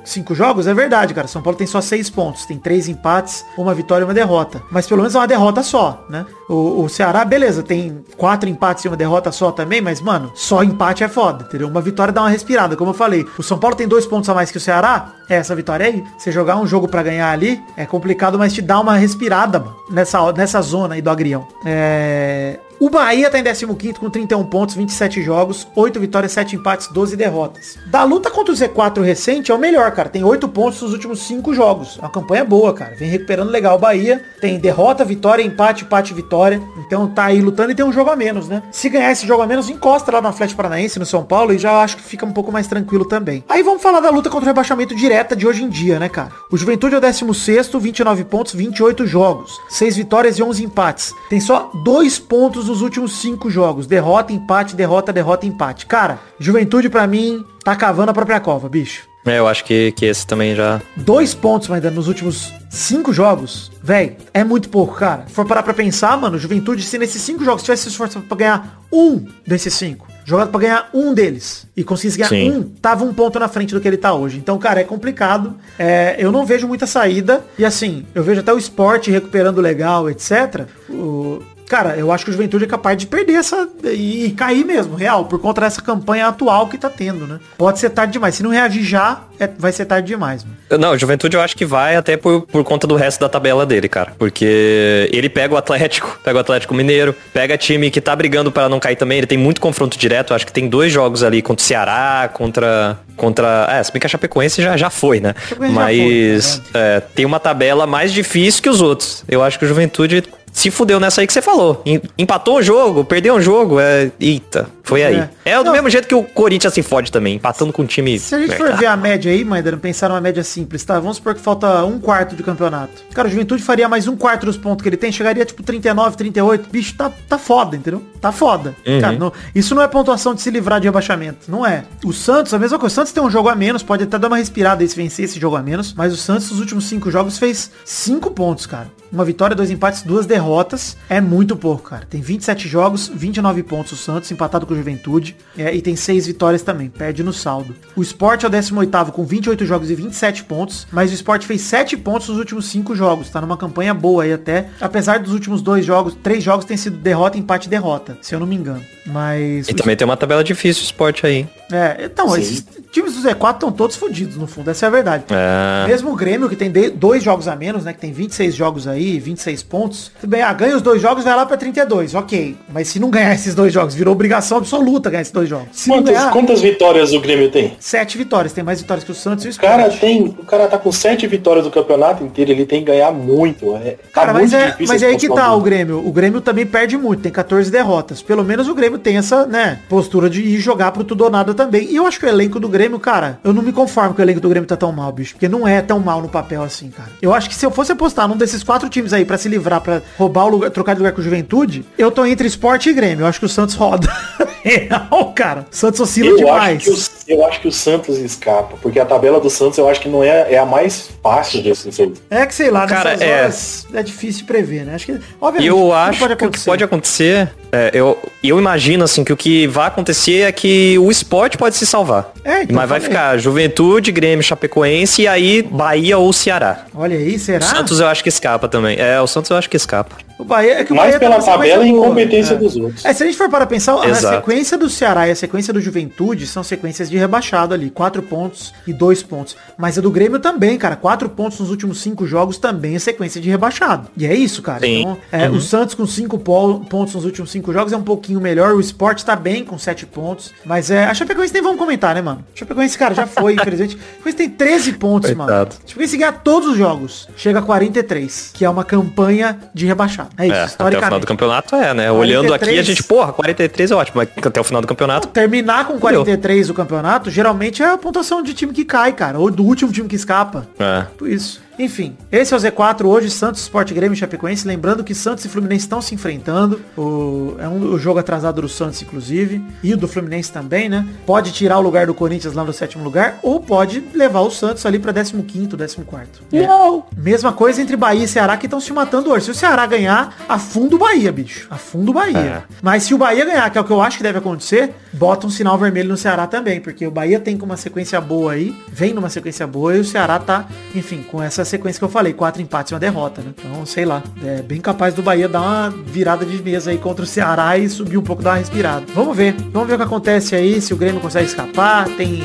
cinco jogos, é verdade, cara. São Paulo tem só seis pontos. Tem três empates, uma vitória e uma derrota. Mas pelo menos é uma derrota só, né? O, o Ceará, beleza, tem quatro empates e uma derrota só também, mas, mano, só empate é foda, entendeu? Uma vitória dá uma respirada, como eu falei. O São Paulo tem dois pontos a mais que o Ceará. É essa vitória aí. Você jogar um jogo pra ganhar ali é complicado, mas te dá uma respirada, mano, nessa, nessa zona aí do agrião. É... O Bahia tá em 15 com 31 pontos, 27 jogos, 8 vitórias, 7 empates, 12 derrotas. Da luta contra o Z4 recente é o melhor, cara. Tem 8 pontos nos últimos 5 jogos. É uma campanha boa, cara. Vem recuperando legal. O Bahia tem derrota, vitória, empate, empate, vitória. Então tá aí lutando e tem um jogo a menos, né? Se ganhar esse jogo a menos, encosta lá no Atlético Paranaense, no São Paulo, e já acho que fica um pouco mais tranquilo também. Aí vamos falar da luta contra o rebaixamento direta de hoje em dia, né, cara? O Juventude é o 16 29 pontos, 28 jogos. 6 vitórias e 11 empates. Tem só 2 pontos nos últimos 5 jogos. Derrota, empate, derrota, derrota, empate. Cara, Juventude pra mim tá cavando a própria cova, bicho. É, eu acho que, que esse também já. Dois pontos ainda nos últimos cinco jogos, velho, é muito pouco, cara. Se for parar pra pensar, mano, Juventude, se nesses cinco jogos tivesse se esforçado pra ganhar um desses cinco, jogado pra ganhar um deles, e conseguisse ganhar Sim. um, tava um ponto na frente do que ele tá hoje. Então, cara, é complicado. É, eu não vejo muita saída. E assim, eu vejo até o esporte recuperando legal, etc. O- Cara, eu acho que o Juventude é capaz de perder essa e, e cair mesmo, real, por conta dessa campanha atual que tá tendo, né? Pode ser tarde demais. Se não reagir já, é- vai ser tarde demais, mano. Não, o Juventude eu acho que vai até por, por conta do resto da tabela dele, cara. Porque ele pega o Atlético, *laughs* pega o Atlético Mineiro, pega time que tá brigando para não cair também. Ele tem muito confronto direto. eu Acho que tem dois jogos ali contra o Ceará, contra. contra. É, se bem que a Chapecoense já, já foi, né? Mas foi, é, tem uma tabela mais difícil que os outros. Eu acho que o Juventude se fudeu nessa aí que você falou. Em- Empatou um jogo, perdeu um jogo. É. Eita, foi aí. É. É, do Não. mesmo jeito que o Corinthians se fode também, empatando com um time. Se a gente for ver a média aí, Maidana, pensar numa média simples, tá? Vamos supor que falta um quarto de campeonato. Cara, o Juventude faria mais um quarto dos pontos que ele tem, chegaria tipo 39, 38. Bicho, tá, tá foda, entendeu? Tá foda. Uhum. Cara, não- isso não é pontuação de se livrar de rebaixamento. Não é. O Santos, a mesma coisa. O Santos tem um jogo a menos, pode até dar uma respirada aí se vencer esse jogo a menos. Mas o Santos, nos últimos cinco jogos, fez cinco pontos, cara. Uma vitória, dois empates, duas derrotas. Derrotas. É muito pouco, cara. Tem 27 jogos, 29 pontos o Santos, empatado com o Juventude. É, e tem 6 vitórias também, perde no saldo. O Sport é o 18º com 28 jogos e 27 pontos, mas o Sport fez 7 pontos nos últimos 5 jogos. Tá numa campanha boa aí até. Apesar dos últimos dois jogos, três jogos tem sido derrota, empate e derrota, se eu não me engano. Mas... E também tem uma tabela difícil o Sport aí. É, então, esses times do Z4 estão todos fodidos, no fundo, essa é a verdade. É. Mesmo o Grêmio, que tem dois jogos a menos, né? Que tem 26 jogos aí, 26 pontos. Tudo bem, ah, ganha os dois jogos, vai lá pra 32, ok. Mas se não ganhar esses dois jogos, virou obrigação absoluta ganhar esses dois jogos. Se Quantas, ganhar, quantas vitórias o Grêmio tem? sete vitórias. Tem mais vitórias que o Santos e o O cara tem. O cara tá com sete vitórias do campeonato inteiro, ele tem que ganhar muito. É, tá Cara, mas muito é, difícil mas é aí que tá o Grêmio. O Grêmio também perde muito, tem 14 derrotas. Pelo menos o Grêmio tem essa, né, postura de ir jogar pro tudo ou nada também. E eu acho que o elenco do Grêmio, cara, eu não me conformo que o elenco do Grêmio tá tão mal, bicho. Porque não é tão mal no papel assim, cara. Eu acho que se eu fosse apostar num desses quatro times aí pra se livrar, pra roubar o lugar, trocar de lugar com o Juventude, eu tô entre esporte e Grêmio. Eu acho que o Santos roda. *laughs* Real, cara. O Santos oscila Eu demais. acho, que o, eu acho que o Santos escapa, porque a tabela do Santos eu acho que não é, é a mais fácil desses aí. É que sei lá, Cara, nessas é. horas é difícil prever, né? Acho que, obviamente, eu acho que o que pode acontecer, é, eu, eu imagino assim que o que vai acontecer é que o esporte pode se salvar. É, então Mas vai ficar Juventude, Grêmio, Chapecoense e aí Bahia ou Ceará. Olha aí, será? O Santos eu acho que escapa também. É, o Santos eu acho que escapa. O Bahia é que o Mais Bahia tá pela sequência tabela e incompetência É. dos outros. É, se a gente for para pensar, a Exato. sequência do Ceará e a sequência do Juventude são sequências de rebaixado ali. Quatro pontos e dois pontos. Mas a do Grêmio também, cara. Quatro pontos nos últimos cinco jogos também é sequência de rebaixado. E é isso, cara. Sim. Então, é, o Santos com cinco po- pontos nos últimos cinco jogos é um pouquinho melhor. O Sport tá bem com sete pontos. Mas é, a Chapecoense nem vamos comentar, né, mano? A Chapecoense, cara, já foi, *laughs* infelizmente. A Chapecoense tem 13 pontos, mano. Coitado. A Chapecoense ganhar todos os jogos, chega a 43, que é uma campanha de rebaixado. É isso, É, até o final do campeonato é, né? Olhando aqui, a 43. gente, porra, 43 é ótimo, mas até o final do campeonato. Terminar com 43 o campeonato, geralmente é a pontuação de time que cai, cara. Ou do último time que escapa. É. Por isso. Enfim, esse é o Z4 hoje, Santos, Sport Grêmio e Chapecoense. Lembrando que Santos e Fluminense estão se enfrentando. O, é um o jogo atrasado do Santos, inclusive. E o do Fluminense também, né? Pode tirar o lugar do Corinthians lá no sétimo lugar. Ou pode levar o Santos ali pra 15º, 14º. Não! Mesma coisa entre Bahia e Ceará que estão se matando hoje. Se o Ceará ganhar, afunda o Bahia, bicho. Afunda o Bahia. É. Mas se o Bahia ganhar, que é o que eu acho que deve acontecer, bota um sinal vermelho no Ceará também. Porque o Bahia tem com uma sequência boa aí. Vem numa sequência boa e o Ceará tá, enfim, com essa sequência que eu falei. Quatro empates e uma derrota, né? Então, sei lá. É bem capaz do Bahia dar uma virada de mesa aí contra o Ceará e subir um pouco, uma respirada. Vamos ver. Vamos ver o que acontece aí. Se o Grêmio consegue escapar. Tem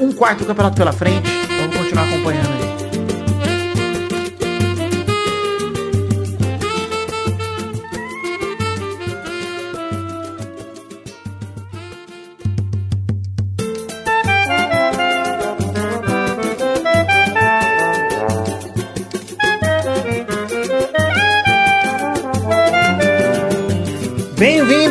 um quarto do campeonato pela frente. Vamos continuar acompanhando aí.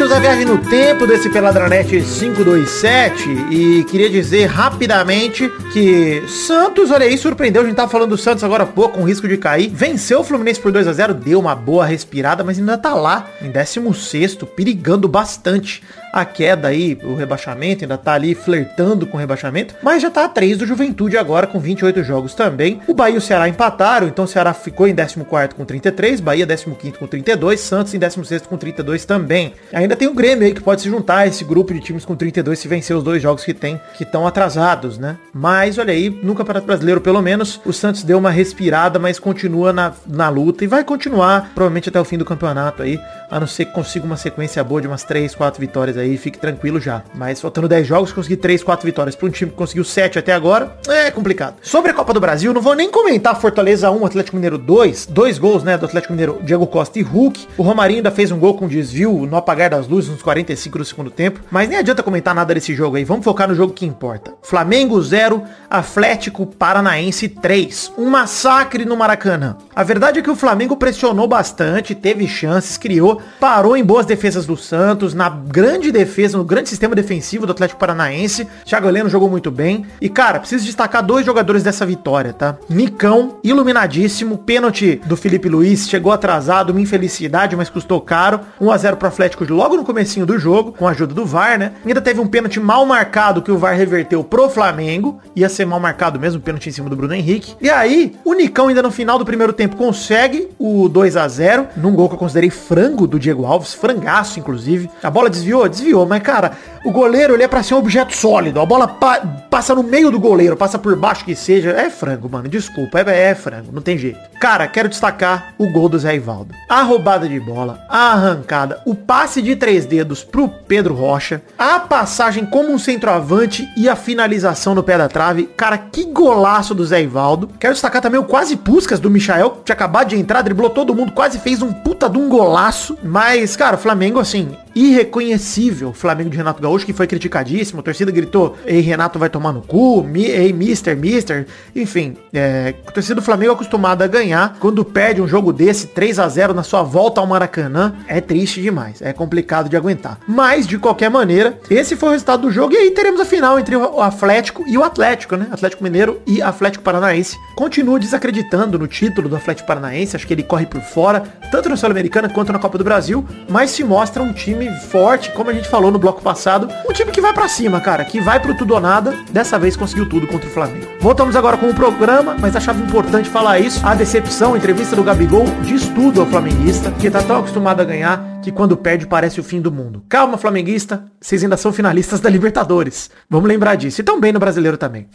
Bem-vindos à viagem no tempo desse Peladranet 527 e queria dizer rapidamente que Santos, olha aí, surpreendeu, a gente tava falando do Santos agora há pouco, com risco de cair, venceu o Fluminense por 2 a 0 deu uma boa respirada, mas ainda tá lá, em 16º, perigando bastante a queda aí, o rebaixamento, ainda tá ali flertando com o rebaixamento, mas já tá a 3 do Juventude agora com 28 jogos também. O Bahia e o Ceará empataram, então o Ceará ficou em 14º com 33, Bahia 15º com 32, Santos em 16º com 32 também. Ainda tem o Grêmio aí que pode se juntar a esse grupo de times com 32 se vencer os dois jogos que tem, que estão atrasados, né? Mas olha aí, no Campeonato Brasileiro pelo menos, o Santos deu uma respirada, mas continua na, na luta e vai continuar provavelmente até o fim do campeonato aí, a não ser que consiga uma sequência boa de umas 3, 4 vitórias aí, fique tranquilo já. Mas faltando 10 jogos, conseguir 3, 4 vitórias para um time que conseguiu 7 até agora, é complicado. Sobre a Copa do Brasil, não vou nem comentar Fortaleza 1, Atlético Mineiro 2, dois gols, né, do Atlético Mineiro, Diego Costa e Hulk. O Romarinho ainda fez um gol com desvio no apagar das luzes nos 45 do segundo tempo, mas nem adianta comentar nada desse jogo aí. Vamos focar no jogo que importa. Flamengo 0, Atlético Paranaense 3. Um massacre no Maracanã. A verdade é que o Flamengo pressionou bastante, teve chances, criou, parou em boas defesas do Santos, na grande grande defesa, no grande sistema defensivo do Atlético Paranaense. Thiago Heleno jogou muito bem. E, cara, preciso destacar dois jogadores dessa vitória, tá? Nicão, iluminadíssimo, pênalti do Felipe Luiz, chegou atrasado, uma infelicidade, mas custou caro. 1 a 0 pro Atlético logo no comecinho do jogo, com a ajuda do VAR, né? Ainda teve um pênalti mal marcado que o VAR reverteu pro Flamengo. Ia ser mal marcado mesmo, pênalti em cima do Bruno Henrique. E aí, o Nicão ainda no final do primeiro tempo consegue o 2 a 0 num gol que eu considerei frango do Diego Alves, frangaço inclusive. A bola desviou, desviou, mas cara, o goleiro ele é pra ser um objeto sólido. A bola pa passa no meio do goleiro, passa por baixo que seja. É frango, mano. Desculpa, é, é frango, não tem jeito. Cara, quero destacar o gol do Zé Ivaldo. A roubada de bola, a arrancada, o passe de três dedos pro Pedro Rocha, a passagem como um centroavante e a finalização no pé da trave. Cara, que golaço do Zé Ivaldo. Quero destacar também o quase Puscas do Michael, que tinha acabado de entrar, driblou todo mundo, quase fez um puta de um golaço. Mas, cara, o Flamengo, assim, irreconhecível. O Flamengo de Renato Gaúcho, que foi criticadíssimo. A torcida gritou, ei, Renato vai tomar no cu, mi, ei, mister, mister. Enfim, é, a torcida do Flamengo é acostumada a ganhar. Quando perde um jogo desse, 3 a 0 na sua volta ao Maracanã, é triste demais. É complicado de aguentar. Mas, de qualquer maneira, esse foi o resultado do jogo. E aí teremos a final entre o Atlético e o Atlético, né? Atlético Mineiro e Atlético Paranaense. Continuo desacreditando no título do Atlético Paranaense. Acho que ele corre por fora, tanto na Sul-Americana quanto na Copa do Brasil. Mas se mostra um time forte, como a gente falou no bloco passado. Um time que vai para cima, cara. Que vai pro tudo ou nada. Dessa vez conseguiu tudo contra o Flamengo. Voltamos agora com o programa, mas achava importante falar isso. A decepção, a entrevista do Gabigol diz tudo ao flamenguista, que tá tão acostumado a ganhar que quando perde parece o fim do mundo. Calma, flamenguista, vocês ainda são finalistas da Libertadores. Vamos lembrar disso. E tão bem no brasileiro também.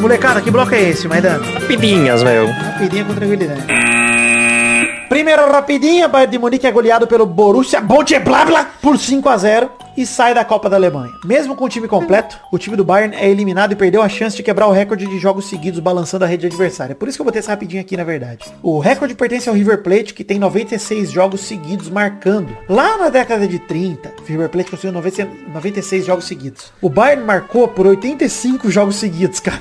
Molecada, que bloco é esse, Maidana? Rapidinhas, meu. Rapidinha com tranquilidade. Primeira rapidinha, Bayern de Munique é goleado pelo Borussia Mönchengladbach por 5 a 0 e sai da Copa da Alemanha. Mesmo com o time completo, o time do Bayern é eliminado e perdeu a chance de quebrar o recorde de jogos seguidos balançando a rede adversária. Por isso que eu botei essa rapidinha aqui, na verdade. O recorde pertence ao River Plate, que tem 96 jogos seguidos marcando. Lá na década de 30, o River Plate conseguiu 96 jogos seguidos. O Bayern marcou por 85 jogos seguidos, cara.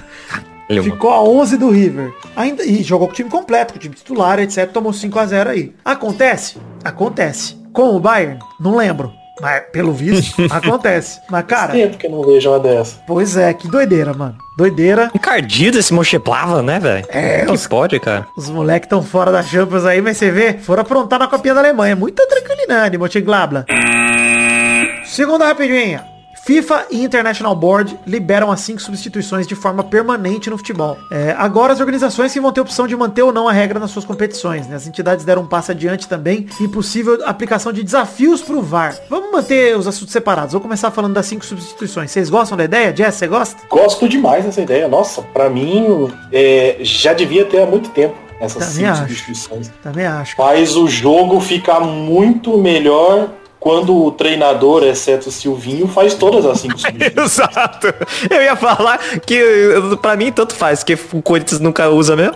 Ficou a 11 do River. Ainda, e jogou com o time completo, com o time titular, etc. Tomou 5 a 0 aí. Acontece? Acontece. Com o Bayern? Não lembro. Mas, pelo visto, *laughs* acontece. Mas, cara... Tempo que não vejo uma dessa. Pois é, que doideira, mano. Doideira. Encardido esse Mocheplava, né, velho? É, que os, pode, cara. Os moleques estão fora da Champions aí, mas você vê, foram aprontar na copinha da Alemanha. Muita tranquilidade, Mönchengladbach. Segunda rapidinha. FIFA e International Board liberam as cinco substituições de forma permanente no futebol. É, agora as organizações que vão ter opção de manter ou não a regra nas suas competições. Né? As entidades deram um passo adiante também e possível aplicação de desafios pro VAR. Vamos manter os assuntos separados. Vou começar falando das cinco substituições. Vocês gostam da ideia? Jess, você gosta? Gosto demais dessa ideia. Nossa, pra mim é, já devia ter há muito tempo essas Também cinco acho. substituições. Também acho. Faz o jogo ficar muito melhor quando o treinador, exceto o Silvinho, faz todas as cinco substituições. *laughs* Exato. Eu ia falar que pra mim tanto faz, que o Corinthians nunca usa mesmo.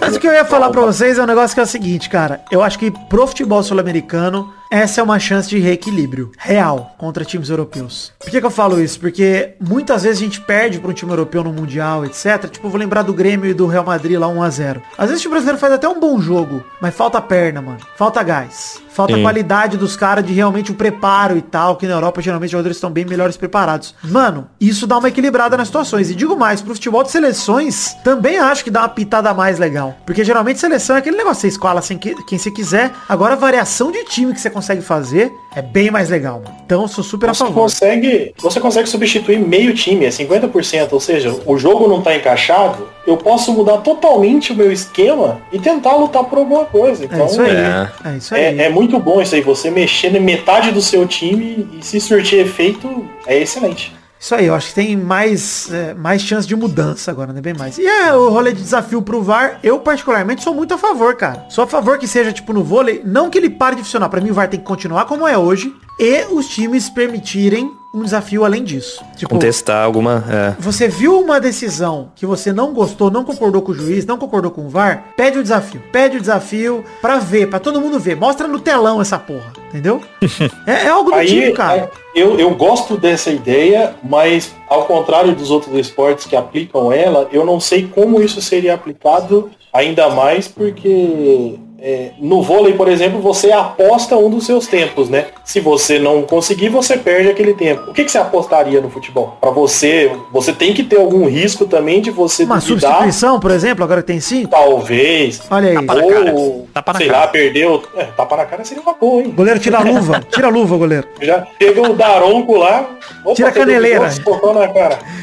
Mas o que eu ia falar pra vocês é um negócio que é o seguinte, cara. Eu acho que pro futebol sul-americano, essa é uma chance de reequilíbrio real contra times europeus. Por que, que eu falo isso? Porque muitas vezes a gente perde pra um time europeu no Mundial, etc. Tipo, eu vou lembrar do Grêmio e do Real Madrid lá 1x0. Às vezes o time brasileiro faz até um bom jogo, mas falta perna, mano. Falta gás. Falta Sim. qualidade dos caras de realmente o preparo e tal, que na Europa geralmente os jogadores estão bem melhores preparados. Mano, isso dá uma equilibrada nas situações. E digo mais, pro futebol de seleções, também acho que dá uma pitada mais legal. Porque geralmente seleção é aquele negócio, você escola sem que, quem você quiser. Agora a variação de time que você consegue fazer é bem mais legal, mano. Então sou super a Você favor. consegue, você consegue substituir meio time, é 50%, ou seja, o jogo não tá encaixado, eu posso mudar totalmente o meu esquema e tentar lutar por alguma coisa. Então, É isso aí. É. É isso aí. É, é muito bom isso aí, você mexer na metade do seu time e se surtir efeito, é excelente. Isso aí, eu acho que tem mais, é, mais chance de mudança agora, né? Bem mais. E é, o rolê de desafio pro VAR, eu particularmente sou muito a favor, cara. Sou a favor que seja, tipo, no vôlei, não que ele pare de funcionar. Pra mim o VAR tem que continuar como é hoje. E os times permitirem um desafio além disso. Tipo, Contestar alguma. É. você viu uma decisão que você não gostou, não concordou com o juiz, não concordou com o VAR, pede o desafio. Pede o desafio pra ver, pra todo mundo ver. Mostra no telão essa porra, entendeu? *laughs* é, é algo do Aí, tipo, cara. é, eu, eu gosto dessa ideia, mas ao contrário dos outros esportes que aplicam ela, eu não sei como isso seria aplicado ainda mais porque é, no vôlei, por exemplo, você aposta um dos seus tempos, né? Se você não conseguir, você perde aquele tempo. O que, que você apostaria no futebol? Pra você, você tem que ter algum risco também de você Uma duvidar, substituição, por exemplo, agora que tem cinco. talvez. Olha aí. Tapa na cara. Ou, Tapa na sei cara. lá, perdeu. É, tapa na cara seria uma boa, hein? Goleiro tira a *laughs* luva. Tira a luva, goleiro. Já teve o Daronco lá. Opa, Tira a caneleira.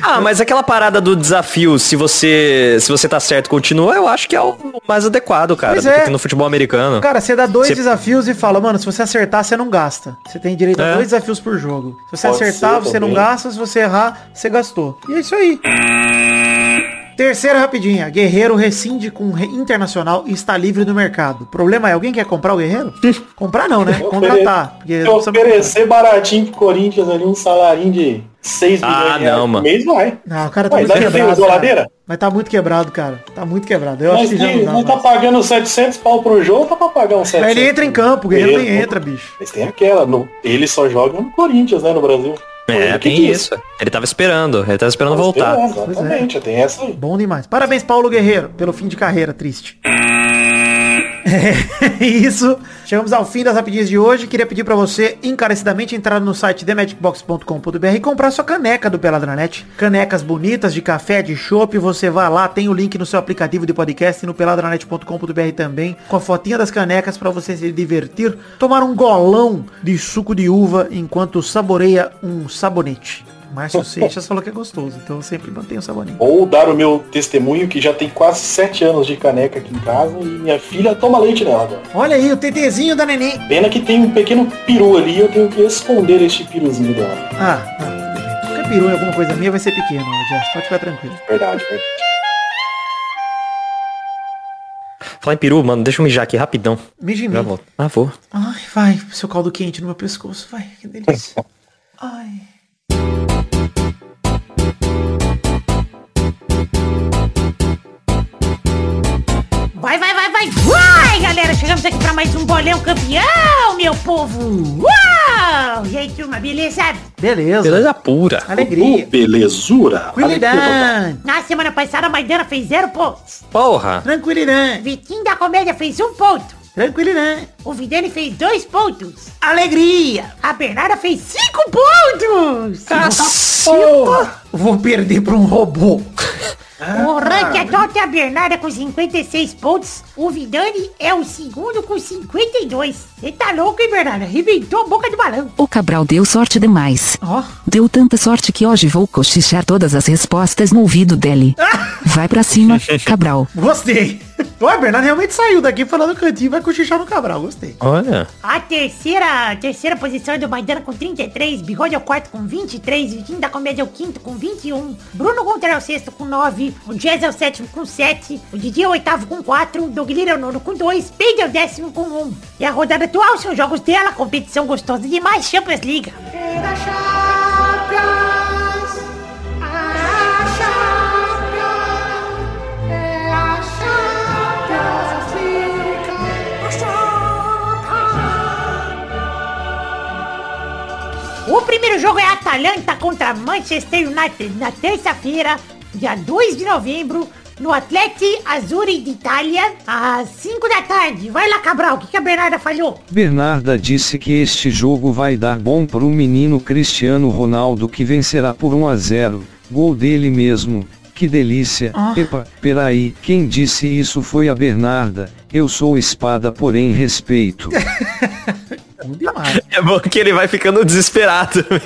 Ah, mas aquela parada do desafio, se você se você tá certo continua, eu acho que é o mais adequado, cara, Pois é. no futebol americano. Cara, você dá dois Você- desafios e fala, mano, se você acertar, você não gasta. Você tem direito a É. dois desafios por jogo. Se você Pode acertar, você não também. gasta. Se você errar, você gastou. E é isso aí. Terceira rapidinha. Guerreiro rescinde com re- internacional e está livre do mercado. O problema é, alguém quer comprar o Guerreiro? *laughs* comprar não, né? Contratar. Porque Se oferecer baratinho pro Corinthians ali, um salarinho de 6 Ah, milhões de não, por mano. mês, vai. Não, o cara tá Ué, muito já quebrado. cara. Mas tá muito quebrado, cara. Tá muito quebrado. Eu Mas acho que já que, não tá pagando 700 pau pro jogo, tá pra pagar uns Aí 700. ele entra em campo, o Guerreiro nem entra, bicho. Mas tem aquela, no, ele só joga no Corinthians, né, no Brasil. É, tem que é isso. Ele tava esperando, ele tava esperando voltar. É, exatamente, tem essa aí. Bom demais. Parabéns, Paulo Guerreiro, pelo fim de carreira triste. *laughs* É isso. Chegamos ao fim das rapidinhas de hoje. Queria pedir pra você encarecidamente entrar no site themagicbox.com.br e comprar sua caneca do Peladranet. Canecas bonitas de café, de chopp. Você vai lá, tem o link no seu aplicativo de podcast e no peladranet.com.br também, com a fotinha das canecas pra você se divertir, tomar um golão de suco de uva enquanto saboreia um sabonete. Márcio Seixas falou que é gostoso, então eu sempre mantenho o sabonete. Ou dar o meu testemunho, que já tem quase 7 anos de caneca aqui em casa, e minha filha toma leite nela agora. Olha aí, o TTzinho da neném. Pena que tem um pequeno peru ali, eu tenho que esconder este piruzinho dela. Ah, ah, tudo bem. Qualquer peru em alguma coisa minha vai ser pequeno, Jess. Pode ficar tranquilo. Verdade, verdade. Falar em peru, mano, deixa eu mijar aqui rapidão. Mija em Já mim. volto. Ah, vou. Ai, vai, seu caldo quente no meu pescoço. Vai, que delícia. *laughs* Ai. Vai, vai, vai, vai! Vai, galera! Chegamos aqui pra mais um bolão campeão, meu povo! Uau! E aí, turma, beleza? Beleza. Beleza pura. Alegria. belezura. Tranquilidade. Na semana passada, a Maidana fez zero pontos. Porra. Tranquilidade. Vitinho da Comédia fez um ponto. Tranquilidade. O Vidani fez dois pontos. Alegria. A Bernarda fez cinco pontos. Caceta. Vou perder pra um robô. O ranking adota a Bernarda com 56 pontos. O Vidani é o segundo com 52. Você tá louco, hein, Bernarda? Arrebentou a boca de balão. O Cabral deu sorte demais. Ó. Deu tanta sorte que hoje vou cochichar todas as respostas no ouvido dele. Vai pra cima, *laughs* Cabral. Gostei. Ué, Bernardo realmente saiu daqui falando cantinho, vai cochichar no Cabral. Gostei. Olha. A terceira, a terceira posição é do Maidana com 33, Bigode é o quarto com 23, Vitinho da Comédia é o quinto com 21, Bruno Gunter é o sexto com 9, o Jazz é o sétimo com 7, o Didi é o oitavo com 4, o Douglir é o nono com 2, Peide é o décimo com 1. E a rodada atual são jogos dela, competição gostosa demais, Champions League. O primeiro jogo é Atalanta contra Manchester United na terça-feira, dia 2 de novembro, no Atleti Azzurri de Itália, às 5 da tarde. Vai lá, Cabral, o que, que a Bernarda falhou? Bernarda disse que este jogo vai dar bom pro menino Cristiano Ronaldo que vencerá por 1 a 0. Gol dele mesmo. Que delícia. Ah. Epa, peraí, quem disse isso foi a Bernarda. Eu sou espada, porém respeito. *laughs* Bom demais. É bom que ele vai ficando desesperado. *laughs*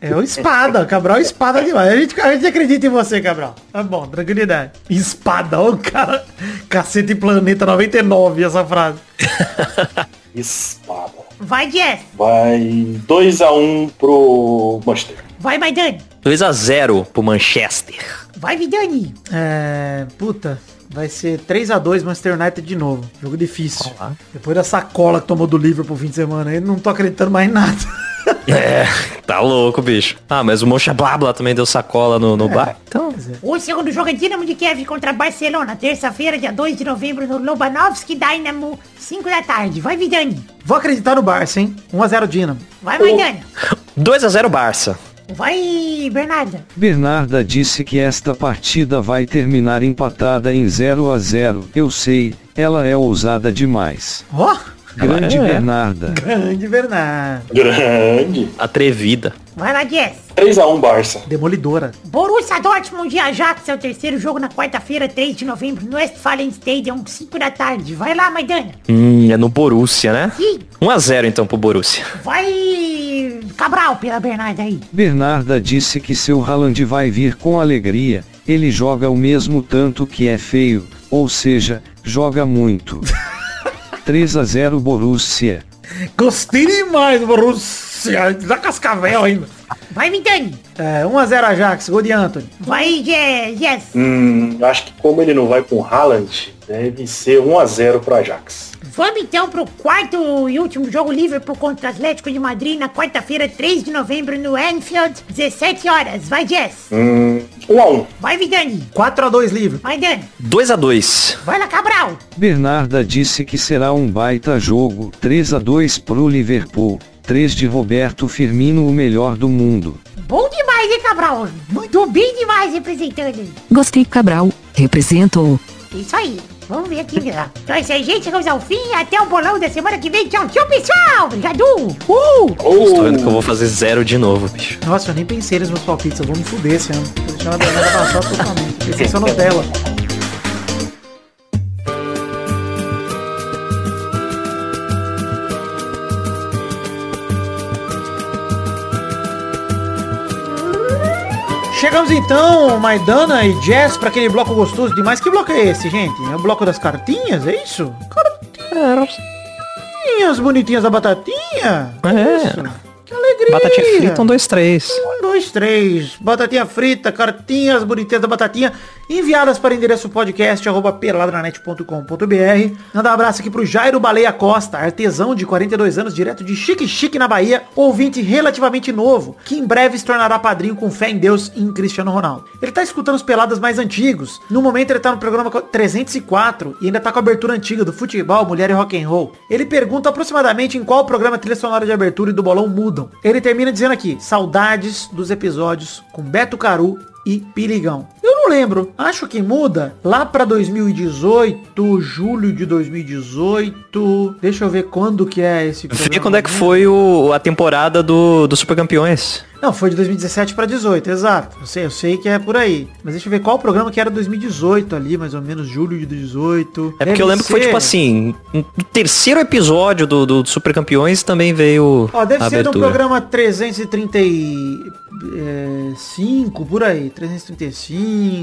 É, é o espada. Cabral é espada demais. A gente, a gente acredita em você, Cabral. Tá bom, tranquilidade. Espada, ó, o cara. Cacete Planeta 99, essa frase. *laughs* Espada. Vai, Jess. Vai 2x1 pro Manchester. Vai, Maidani. 2x0 pro Manchester. Vai, Vidani. É. Puta. Vai ser 3x2 Manchester United de novo. Jogo difícil. Depois da sacola que tomou do Liverpool fim de semana aí, não tô acreditando mais em nada. *laughs* É, tá louco, bicho. Ah, mas o Monchablabla também deu sacola no, no bar. Então, O segundo jogo é Dinamo de Kiev contra Barcelona, terça-feira, dia 2 de novembro, no Lobanovski Dynamo, 5 da tarde. Vai, Vidani. Vou acreditar no Barça, hein? 1x0 Dinamo. Vai, Maidana. 2x0 Barça. Vai, Bernarda. Bernarda disse que esta partida vai terminar empatada em 0 a 0. Eu sei, ela é ousada demais. Ó, Grande é. Bernarda. grande Bernarda. Grande. Atrevida. Vai lá, Jess. 3x1 Barça. Demolidora. Borussia Dortmund e Ajax é o terceiro jogo na quarta-feira, 3 de novembro, no Westfalen Stadium, 5 da tarde. Vai lá, Maidana. Hum, é no Borussia, né? Sim. 1x0 então pro Borussia. Vai Cabral pela Bernarda aí. Bernarda disse que seu Haaland vai vir com alegria. Ele joga o mesmo tanto que é feio, ou seja, joga muito. *laughs* 3 a 0 Borussia. Gostei demais do Borussia. Da Cascavel ainda. Vai, Vidani. É, 1x0 Ajax, gol de Anthony. Vai, Je- Jess. Hum, acho que como ele não vai com Haaland, deve ser 1x0 pro Ajax. Vamos então pro quarto e último jogo Liverpool contra o Atlético de Madrid na quarta-feira, 3 de novembro, no Anfield, 17 horas. Vai, Jess. Hum, 1x1. Vai, Vidani. 4x2 livre. Vai, Dani. 2x2. Vai lá, Cabral. Bernarda disse que será um baita jogo. 3 a 2 pro Liverpool. 3 de Roberto Firmino, o melhor do mundo. Bom demais, hein, Cabral? Muito bem demais representando. Gostei Cabral, representou. Isso aí. Vamos ver aqui, lá. Então é isso aí, gente. Chegamos ao fim. Até o bolão da semana que vem. Tchau, tchau, pessoal. Obrigado. Uh! Tô vendo que eu vou fazer zero de novo, bicho. Nossa, eu nem pensei nos meus palpites. Eu vou me fuder esse ano. Tô deixando a Bernarda passar totalmente. Pensei só no dela. Chegamos então, Maidana e Jess, para aquele bloco gostoso demais. Que bloco é esse, gente? É o bloco das cartinhas, é isso? Cartinhas bonitinhas da batatinha? É. Isso. Que alegria. Batatinha frita, um, dois, três. Um, dois, três. Batatinha frita, cartinhas bonitinhas da batatinha, enviadas para endereço podcast, arroba peladranet.com.br. Manda um abraço aqui pro Jairo Baleia Costa, artesão de 42 anos, direto de Chique Chique na Bahia, ouvinte relativamente novo, que em breve se tornará padrinho com fé em Deus e em Cristiano Ronaldo. Ele tá escutando os peladas mais antigos. No momento ele tá no programa 304 e ainda tá com a abertura antiga do futebol, mulher e rock and roll. Ele pergunta aproximadamente em qual programa trilha sonora de abertura e do bolão mudam. Ele termina dizendo aqui, saudades dos episódios com Beto Caru e Pirigão. Eu não lembro. Acho que muda lá pra 2018, julho de 2018. Deixa eu ver quando que é esse Vê quando é que foi o, a temporada do, do Super Campeões. Não, foi de 2017 pra 18, exato. Eu sei, eu sei que é por aí. Mas deixa eu ver qual programa que era 2018 ali, mais ou menos julho de 18. É porque eu lembro que foi tipo assim, no terceiro episódio do, do Super Campeões também veio Ó, deve a ser abertura. programa 335, por aí. 335.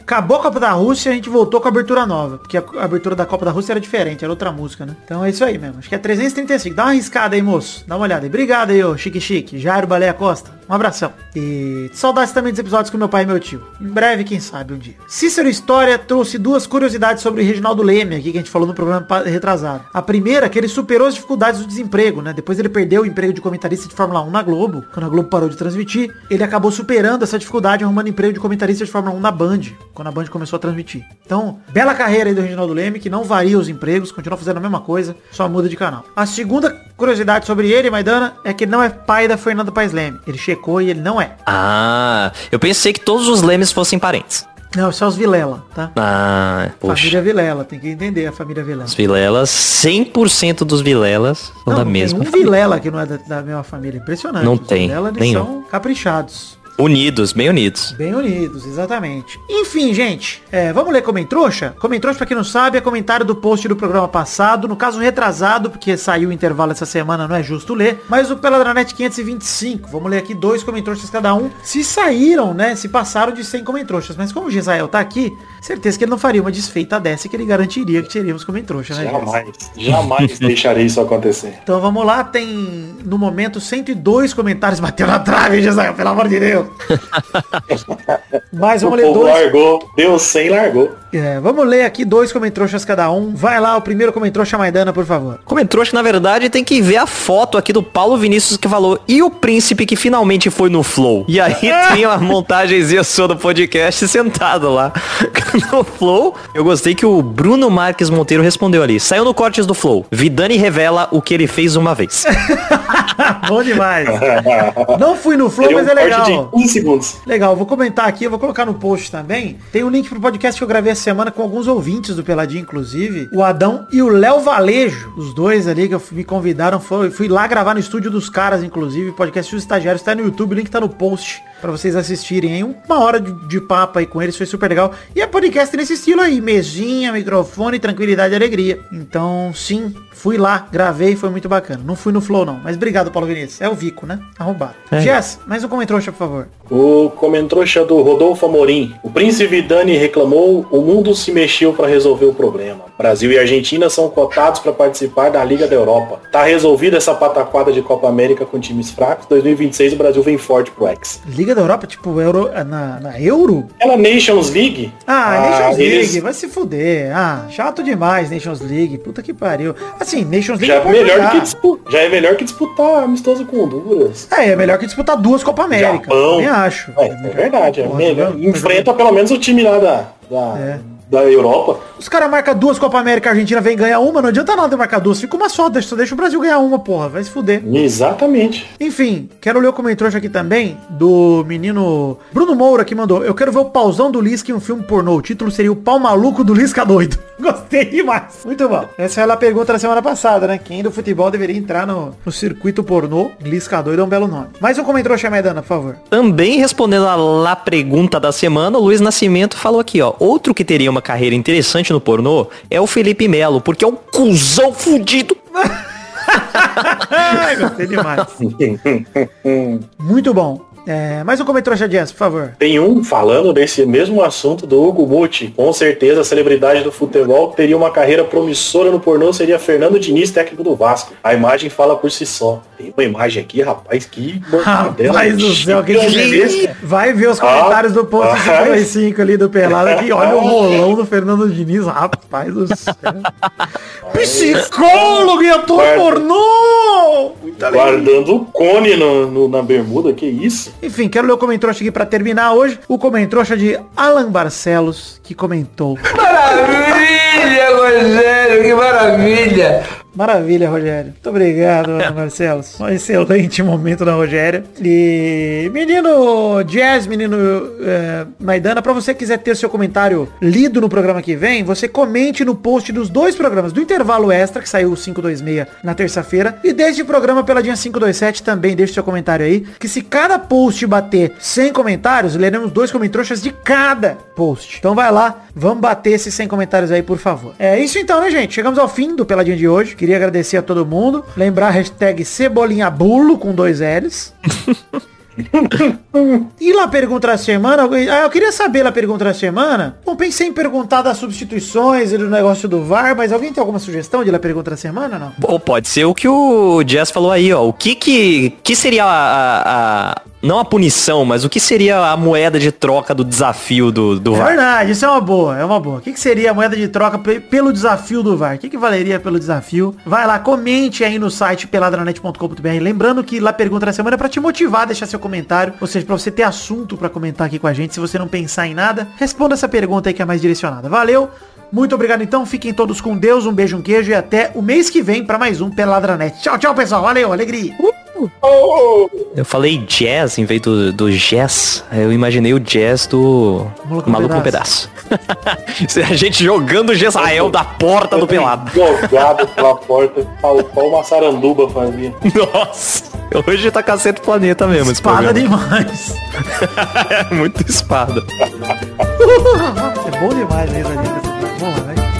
Acabou a Copa da Rússia, a gente voltou com a abertura nova. Porque a abertura da Copa da Rússia era diferente, era outra música, né? Então é isso aí mesmo. Acho que é 335. Dá uma arriscada aí, moço. Dá uma olhada aí. Obrigado aí, ô Chique Chique. Jairo Baleia Costa. Um abração. E saudades também dos episódios com meu pai e meu tio. Em breve, quem sabe, um dia. Cícero História trouxe duas curiosidades sobre o Reginaldo Leme aqui, que a gente falou no programa retrasado. A primeira, que ele superou as dificuldades do desemprego, né? Depois ele perdeu o emprego de comentarista de Fórmula 1 na Globo, quando a Globo parou de transmitir. Ele acabou superando essa dificuldade arrumando emprego de comentarista de Fórmula 1 na Band, quando a Band começou a transmitir. Então, bela carreira aí do Reginaldo Leme, que não varia os empregos, continua fazendo a mesma coisa, só muda de canal. A segunda curiosidade sobre ele, Maidana, é que ele não é pai da Fernanda Paes Leme. Ele checou e ele não é. Ah, eu pensei que todos os Lemes fossem parentes. Não, só os Vilela, tá? Ah, poxa. Família Vilela, tem que entender a família Vilela. Os Vilelas, 100% dos Vilelas são Não, da não mesma. tem um Vilela que não é da, da mesma família. Impressionante. Não Os tem, Vilela, eles nenhum. são caprichados. Unidos, bem unidos. Bem unidos, exatamente. Enfim, gente, é, vamos ler Comentrouxa? Comentrouxa, pra quem não sabe, é comentário do post do programa passado, no caso retrasado, porque saiu o intervalo essa semana, não é justo ler, mas o Peladranet 525. Vamos ler aqui dois Comentrouxas cada um. Se saíram, né, se passaram de 100 Comentrouxas, mas como o Gisael tá aqui, certeza que ele não faria uma desfeita dessa que ele garantiria que teríamos Comentrouxa, né? Jamais, jamais *laughs* deixarei isso acontecer. Então vamos lá, tem no momento 102 comentários bateu na trave, Gisael, pelo amor de Deus. *laughs* Mais O vamos ler dois. largou, deu 100 largou. É, vamos ler aqui dois comentroxas cada um. Vai lá, o primeiro comentroxa Maidana, por favor. Comentrouxa, na verdade, tem que ver a foto aqui do Paulo Vinícius que falou e o príncipe que finalmente foi no Flow. E aí *laughs* tem uma montagemzinha sua do podcast sentado lá *laughs* no Flow. Eu gostei que o Bruno Marques Monteiro respondeu ali. Saiu no Cortes do Flow. Vidani revela o que ele fez uma vez. Bom demais. Não fui no Flow, Seria mas um é legal. De 15 segundos. Legal, vou comentar aqui, vou colocar no post também. Tem um link pro podcast que eu gravei essa semana com alguns ouvintes do Peladinho, inclusive. O Adão e o Léo Valejo. Os dois ali que me convidaram. Fui lá gravar no estúdio dos caras, inclusive. Podcast dos estagiários está no YouTube, o link tá no post. Pra vocês assistirem aí. Uma hora de, de papo aí com eles, foi super legal. E é podcast nesse estilo aí. Mesinha, microfone, tranquilidade e alegria. Então, sim, fui lá, gravei, foi muito bacana. Não fui no Flow, não. Mas obrigado, Paulo Vinícius. É o Vico, né? Arrombado. Jess, mais um comentário, por favor. O comentrouxa do Rodolfo Amorim. O príncipe Dani reclamou, o mundo se mexeu para resolver o problema. Brasil e Argentina são cotados para participar da Liga da Europa. Tá resolvida essa pataquada de Copa América com times fracos. 2026 o Brasil vem forte pro X. Liga da Europa, tipo, Euro, na, na Euro? Ela Nations League? Ah, Nations eles- League, vai se fuder. Ah, chato demais, Nations League. Puta que pariu. Assim, Nations League Já é, pode melhor que dispu- já é melhor que disputar amistoso com Honduras. É, é melhor que disputar duas Copa América. Japão. Também acho. É, é verdade, é melhor. vendo? Enfrenta pelo menos o time lá da, da, É. da Europa. Os caras marcam duas Copa América, a Argentina vem ganhar uma, não adianta nada marcar duas. Fica uma só, deixa, só deixa o Brasil ganhar uma, porra. Vai se fuder. Exatamente. Enfim, quero ler o comentário aqui também do menino Bruno Moura que mandou. Eu quero ver o pauzão do Lisca em um filme pornô. O título seria o pau maluco do Lisca doido. *laughs* Gostei demais. Muito bom. Essa é a pergunta da semana passada, né? Quem do futebol deveria entrar no, no circuito pornô? Lisca doido é um belo nome. Mais um comentário, Maidana, por favor. Também respondendo a lá pergunta da semana, o Luiz Nascimento falou aqui, ó. Outro que teria uma carreira interessante no pornô é o Felipe Melo, porque é um cuzão fudido. *laughs* Ai, gostei demais. *laughs* Muito bom. É, mais um comentário, Jazz, por favor. Tem um falando desse mesmo assunto do Hugo Muti. Com certeza a celebridade do futebol que teria uma carreira promissora no pornô seria Fernando Diniz, técnico do Vasco. A imagem fala por si só. Tem uma imagem aqui, rapaz, que mortadela Rapaz do céu, que delícia. Vai ver os comentários do post Rapaz. 55 ali do Pelada aqui. Olha o rolão do Fernando Diniz, rapaz do céu. *laughs* Psicólogo e ator Guarda. pornô! Muito alegria. Guardando o cone no, no- na bermuda, que isso? Enfim, quero ler o comentário aqui pra terminar hoje. O comentário de Alan Barcelos, que comentou. Maravilha, Rogério, que maravilha. Maravilha, Rogério. Muito obrigado, *laughs* Ana Marcelos. Um excelente momento da Rogério. E menino Jazz, menino é, Maidana, pra você quiser ter seu comentário lido no programa que vem, você comente no post dos dois programas, do intervalo extra, que saiu o 526 na terça-feira, e desde o programa Peladinha 527 também deixe seu comentário aí, que se cada post bater 100 comentários, leremos dois comentários de cada post. Então vai lá, vamos bater esses 100 comentários aí, por favor. É isso então, né, gente? Chegamos ao fim do Peladinha de hoje. Queria agradecer a todo mundo. Lembrar a hashtag cebolinhabulo com dois L's. *laughs* E lá pergunta da semana, ah, eu queria saber lá pergunta da semana. Bom, pensei em perguntar das substituições e do negócio do VAR, mas alguém tem alguma sugestão de lá pergunta da semana, não? Pode ser o que o Jazz falou aí, ó. O que que, que seria a- a- Não a punição, mas o que seria a moeda de troca do desafio do, do É VAR? verdade, isso é uma boa, é uma boa. O que, que seria a moeda de troca pe- pelo desafio do VAR? O que, que valeria pelo desafio? Vai lá, comente aí no site peladranet.com.br. Lembrando que lá pergunta da semana é pra te motivar a deixar seu comentário, ou seja, pra você ter assunto pra comentar aqui com a gente. Se você não pensar em nada, responda essa pergunta aí que é mais direcionada. Valeu! Muito obrigado então, fiquem todos com Deus, um beijo, um queijo e até o mês que vem pra mais um Peladranet. Tchau, tchau pessoal, valeu, alegria! Eu falei jazz em vez do, do jazz. Eu imaginei o jazz do Maluco Maluco no Pedaço. *laughs* a gente jogando Jezrael da porta do pelado. Jogado pela porta, tal qual uma saranduba fazia. Nossa, hoje tá cacete do planeta mesmo. Espada demais! *laughs* É muito espada. *laughs* É bom demais mesmo ali. Vamos lá.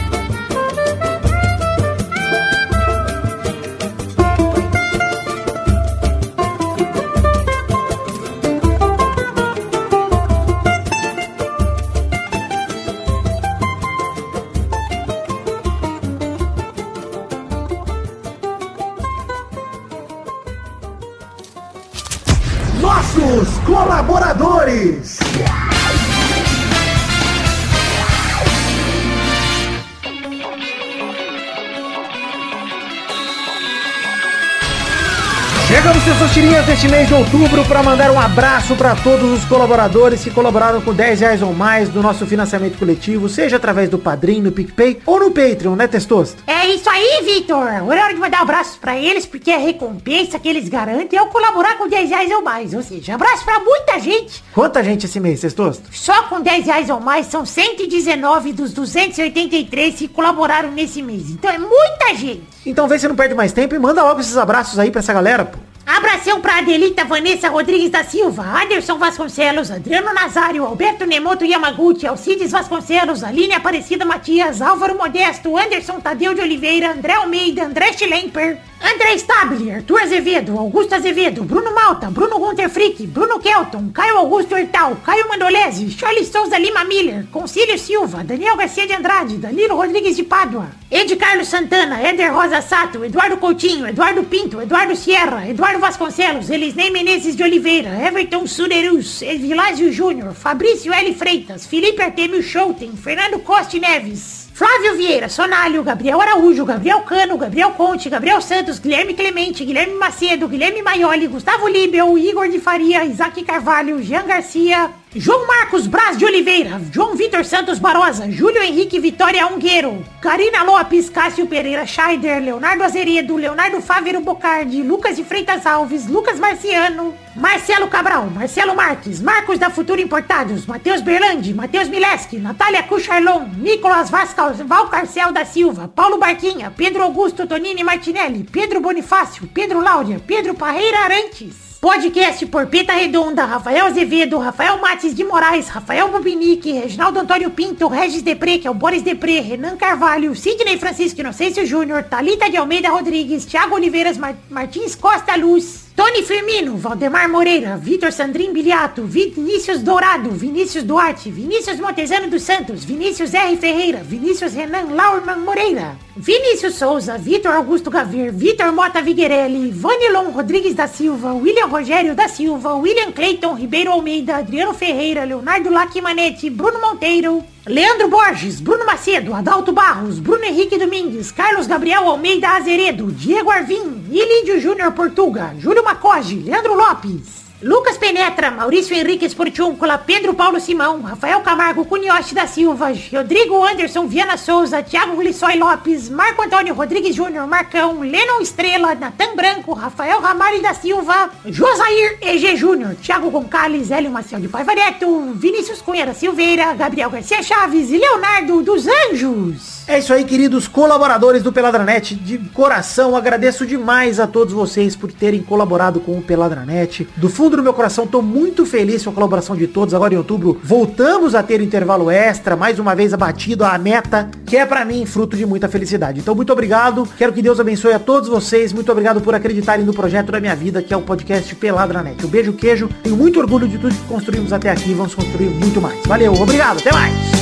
Deste mês de outubro, para mandar um abraço para todos os colaboradores que colaboraram com 10 reais ou mais do nosso financiamento coletivo, seja através do Padrim, no PicPay ou no Patreon, né, Testosto? É isso aí, Vitor. Agora é hora de mandar abraços pra eles, porque a recompensa que eles garantem é o colaborar com 10 reais ou mais. Ou seja, abraço pra muita gente. Quanta gente esse mês, Testosto? Só com 10 reais ou mais são 119 dos 283 que colaboraram nesse mês. Então é muita gente. Então vê se não perde mais tempo e manda logo esses abraços aí pra essa galera, pô. Abração pra Adelita Vanessa Rodrigues da Silva, Anderson Vasconcelos, Adriano Nazário, Alberto Nemoto Yamaguchi, Alcides Vasconcelos, Aline Aparecida Matias, Álvaro Modesto, Anderson Tadeu de Oliveira, André Almeida, André Schlemper, André Stabile, Arthur Azevedo, Augusto Azevedo, Bruno Malta, Bruno Gunter Frick, Bruno Kelton, Caio Augusto Hertal, Caio Mandolese, Charles Souza Lima Miller, Concílio Silva, Daniel Garcia de Andrade, Danilo Rodrigues de Pádua, Ed Carlos Santana, Eder Rosa Sato, Eduardo Coutinho, Eduardo Pinto, Eduardo Sierra, Eduardo Vasconcelos, Elisnei Menezes de Oliveira, Everton Surerus, Vilásio Júnior, Fabrício L. Freitas, Felipe Artemio Schouten, Fernando Costa Neves, Flávio Vieira, Sonalho, Gabriel Araújo, Gabriel Cano, Gabriel Conte, Gabriel Santos, Guilherme Clemente, Guilherme Macedo, Guilherme Maioli, Gustavo Libel, Igor de Faria, Isaac Carvalho, Jean Garcia, João Marcos Braz de Oliveira, João Vitor Santos Barosa, Júlio Henrique Vitória Ungueiro, Karina Lopes, Cássio Pereira Scheider, Leonardo Azeredo, Leonardo Fávero Bocardi, Lucas de Freitas Alves, Lucas Marciano, Marcelo Cabral, Marcelo Marques, Marcos da Futuro Importados, Matheus Berlandi, Matheus Mileski, Natália Cucharlon, Nicolas Vascal, Valcarcel da Silva, Paulo Barquinha, Pedro Augusto Tonini Martinelli, Pedro Bonifácio, Pedro Láudia, Pedro Parreira Arantes. Podcast Porpeta Redonda, Rafael Azevedo, Rafael Mates de Moraes, Rafael Bubinique, Reginaldo Antônio Pinto, Regis Depré, que é o Boris Depré, Renan Carvalho, Sidney Francisco Inocêncio Júnior, Talita de Almeida Rodrigues, Thiago Oliveiras Mar Martins Costa Luz, Tony Firmino, Valdemar Moreira, Vitor Sandrin Biliato, Vinícius Dourado, Vinícius Duarte, Vinícius Montezano dos Santos, Vinícius R. Ferreira, Vinícius Renan Laurman Moreira, Vinícius Souza, Vitor Augusto Gavir, Vitor Mota Viguerelli, Vanilon Rodrigues da Silva, William Rogério da Silva, William Cleiton Ribeiro Almeida, Adriano Ferreira, Leonardo Lacimanetti, Bruno Monteiro, Leandro Borges, Bruno Macedo, Adalto Barros, Bruno Henrique Domingues, Carlos Gabriel Almeida Azeredo, Diego Arvim, Ilídio Júnior Portuga, Júlio Macoge, Leandro Lopes, Lucas Penetra, Maurício Henrique Esportiúncula, Pedro Paulo Simão, Rafael Camargo Cunioche da Silva, Rodrigo Anderson Viana Souza, Thiago Glissói Lopes, Marco Antônio Rodrigues Júnior, Marcão, Lennon Estrela, Natan Branco, Rafael Ramari da Silva, Josair EG Júnior, Thiago Goncalves, Hélio Maciel de Paiva Neto, Vinícius Cunha da Silveira, Gabriel Garcia Chaves e Leonardo dos Anjos. É isso aí, queridos colaboradores do Peladranet. De coração, agradeço demais a todos vocês por terem colaborado com o Peladranet. Do fundo do meu coração, tô muito feliz com a colaboração de todos. Agora em outubro, voltamos a ter o intervalo extra, mais uma vez abatido a meta, que é pra mim fruto de muita felicidade. Então, muito obrigado. Quero que Deus abençoe a todos vocês. Muito obrigado por acreditarem no projeto da minha vida, que é o podcast Peladranet. Um beijo, queijo. Tenho muito orgulho de tudo que construímos até aqui vamos construir muito mais. Valeu, obrigado, até mais.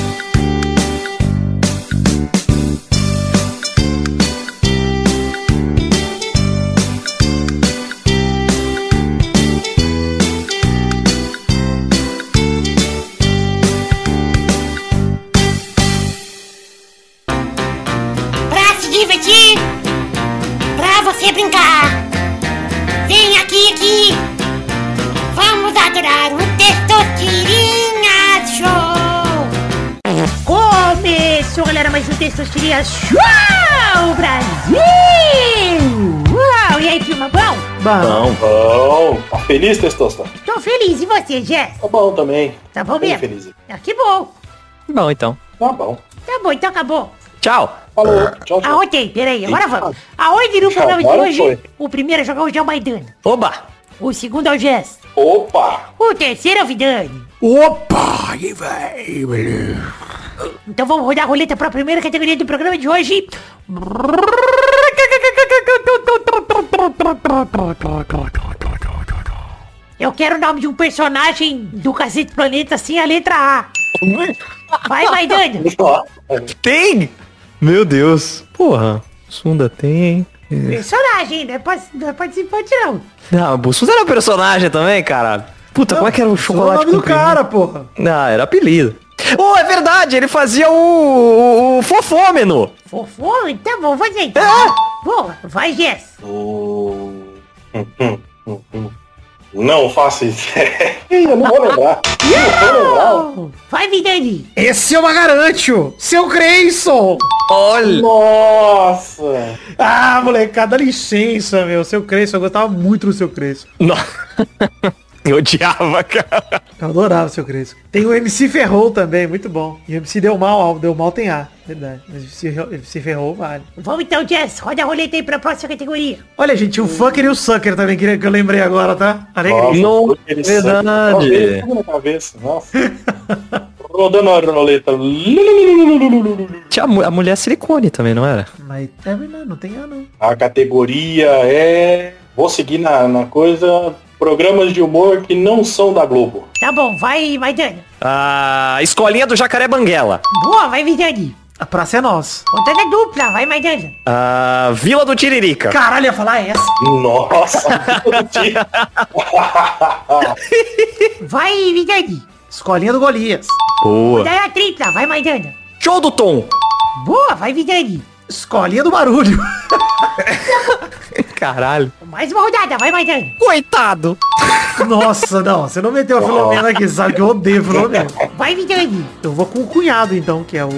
Testosterinha Show Brasil. Uau, e aí, turma, bom? Bom, Bom, tá feliz, Testosta? Tô feliz, e você, Jess? Tá bom também. Tá bom Bem mesmo? feliz. Ah, que bom. Bom, então. Tá bom. Tá bom, então acabou. Tchau. Falou. Tchau, tchau. Aonde? Peraí, agora vamos. Aonde no programa de hoje, foi. o primeiro a jogar hoje é o Maidana. Oba! O segundo é o Jess. Opa! O terceiro é o Vidani. Opa! E vai, beleza. Então vamos rodar a roleta para a primeira categoria do programa de hoje. Eu quero o nome de um personagem do Cacete Planeta sem a letra A. Vai, Maidana. Tem! Meu Deus. Porra. Sunda tem. Personagem, não é, é participante não. Não, o Bussunda era um personagem também, cara. Puta, como é que era o é o chocolate nome do cara, porra. Ah, era apelido. Oh, é verdade, ele fazia o, o, o fofômeno. Fofo, tá bom, vou aceitar. Boa, vai, Jess. O... Hum. Não faço *laughs* ideia. Eu não vou lembrar. Não vou lembrar. Oh, vai, Vidani. Esse é o Magarantio, seu Creyson. Olha. Nossa! Ah, molecada, dá licença, meu. Seu Creyson, eu gostava muito do seu Creyson. No- *laughs* Eu *laughs* odiava, cara. Eu adorava o seu Crespo. Tem o MC Ferrou também, muito bom. E o MC deu mal, deu mal tem A. Verdade. Mas o MC, MC Ferrou vale. Vamos então, Jess. Roda a roleta aí pra próxima categoria. Olha, gente, o Fucker e o Sucker também, que que eu lembrei agora, tá? Alegria. Verdade. Nossa, cabeça. Nossa. *laughs* Rodando a roleta. *laughs* Tinha a, mu- a mulher silicone também, não era? Mas é verdade, não tem A não. A categoria é... Vou seguir na, na coisa... Programas de humor que não são da Globo. Tá bom, vai, Maidana. A escolinha do Jacaré Banguela. Boa, vai, Vidani. A praça é nossa. Rodada dupla, vai, Maidana. A Vila do Tiririca. Caralho, ia falar essa. Nossa! *laughs* Vai, Vidani. Escolinha do Golias. Boa. Rodada tripla, vai, Maidana. Show do Tom. Boa, vai, Vidani. Escolinha do Barulho. *laughs* Caralho. Mais uma rodada, vai, Maidana. Coitado. Nossa, não. Você não meteu a Filomena aqui, sabe que eu odeio Filomena. Vai, Vidani. Eu vou com o cunhado, então, que é o...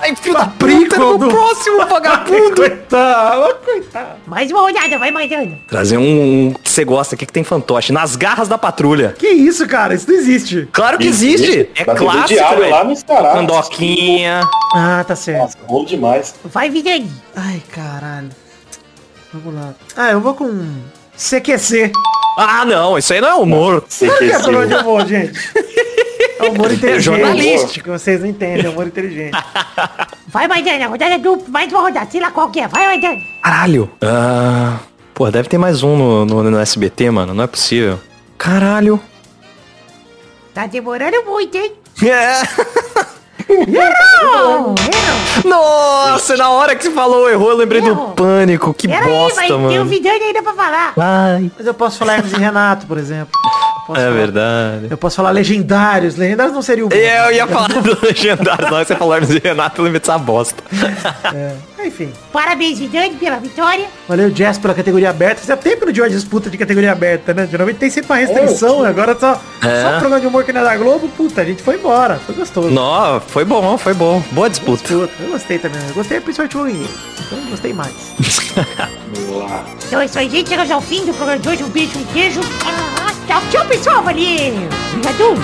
Ai, filho da puta, no do- próximo *laughs* vagabundo. Coitado, coitado. Mais uma rodada, vai, Maidana. Trazer um, um que você gosta aqui que tem fantoche. Nas garras da patrulha. Que isso, cara? Isso não existe. Claro que existe. É Da TV clássico, Diário velho. lá no Ceará. Pandoquinha. Ah, tá certo. Nossa, bom demais. Vai, Vidani. Ai, caralho. Vamos lá. Ah, eu vou com CQC. Ah, não. Isso aí não é humor. Claro que é onde eu vou, gente. É humor inteligente. jornalístico. Que vocês não entendem, é humor inteligente. *laughs* Vai, Maidana. Rodada dupla, mais uma rodada. Sei lá qual que é. Vai, Maidana. Caralho. Ah, pô, deve ter mais um no, no, no SBT, mano. Não é possível. Caralho. Tá demorando muito, hein? *laughs* É. Errou! Nossa, na hora que você falou errou, eu lembrei do Errou. pânico. Que Pera aí, bosta, vai ter o mano. Vidani ainda pra falar. Ai. Mas eu posso falar Hermes e Renato, por exemplo. É falar- verdade. Eu posso falar legendários. Legendários não seria o bom. Eu ia falar *laughs* do legendário, não. Você falou Hermes e Renato, eu lembrei dessa bosta. É, Enfim. Parabéns, Vidani, pela vitória. Valeu, Jess, pela categoria aberta. Fazia tempo tinha uma disputa de categoria aberta, né? Geralmente tem sempre uma restrição, agora só, É. só programa de humor que não é da Globo. Puta, a gente foi embora. Foi gostoso. Não, foi bom, foi bom. Boa disputa. Disputa. Eu gostei também. Eu gostei principalmente do. Então gostei mais. Lá. *laughs* Então é isso aí, gente. Chegamos ao fim do programa de hoje. Um beijo, um queijo. Ah, tchau, tchau, pessoal. Valeu. Obrigado.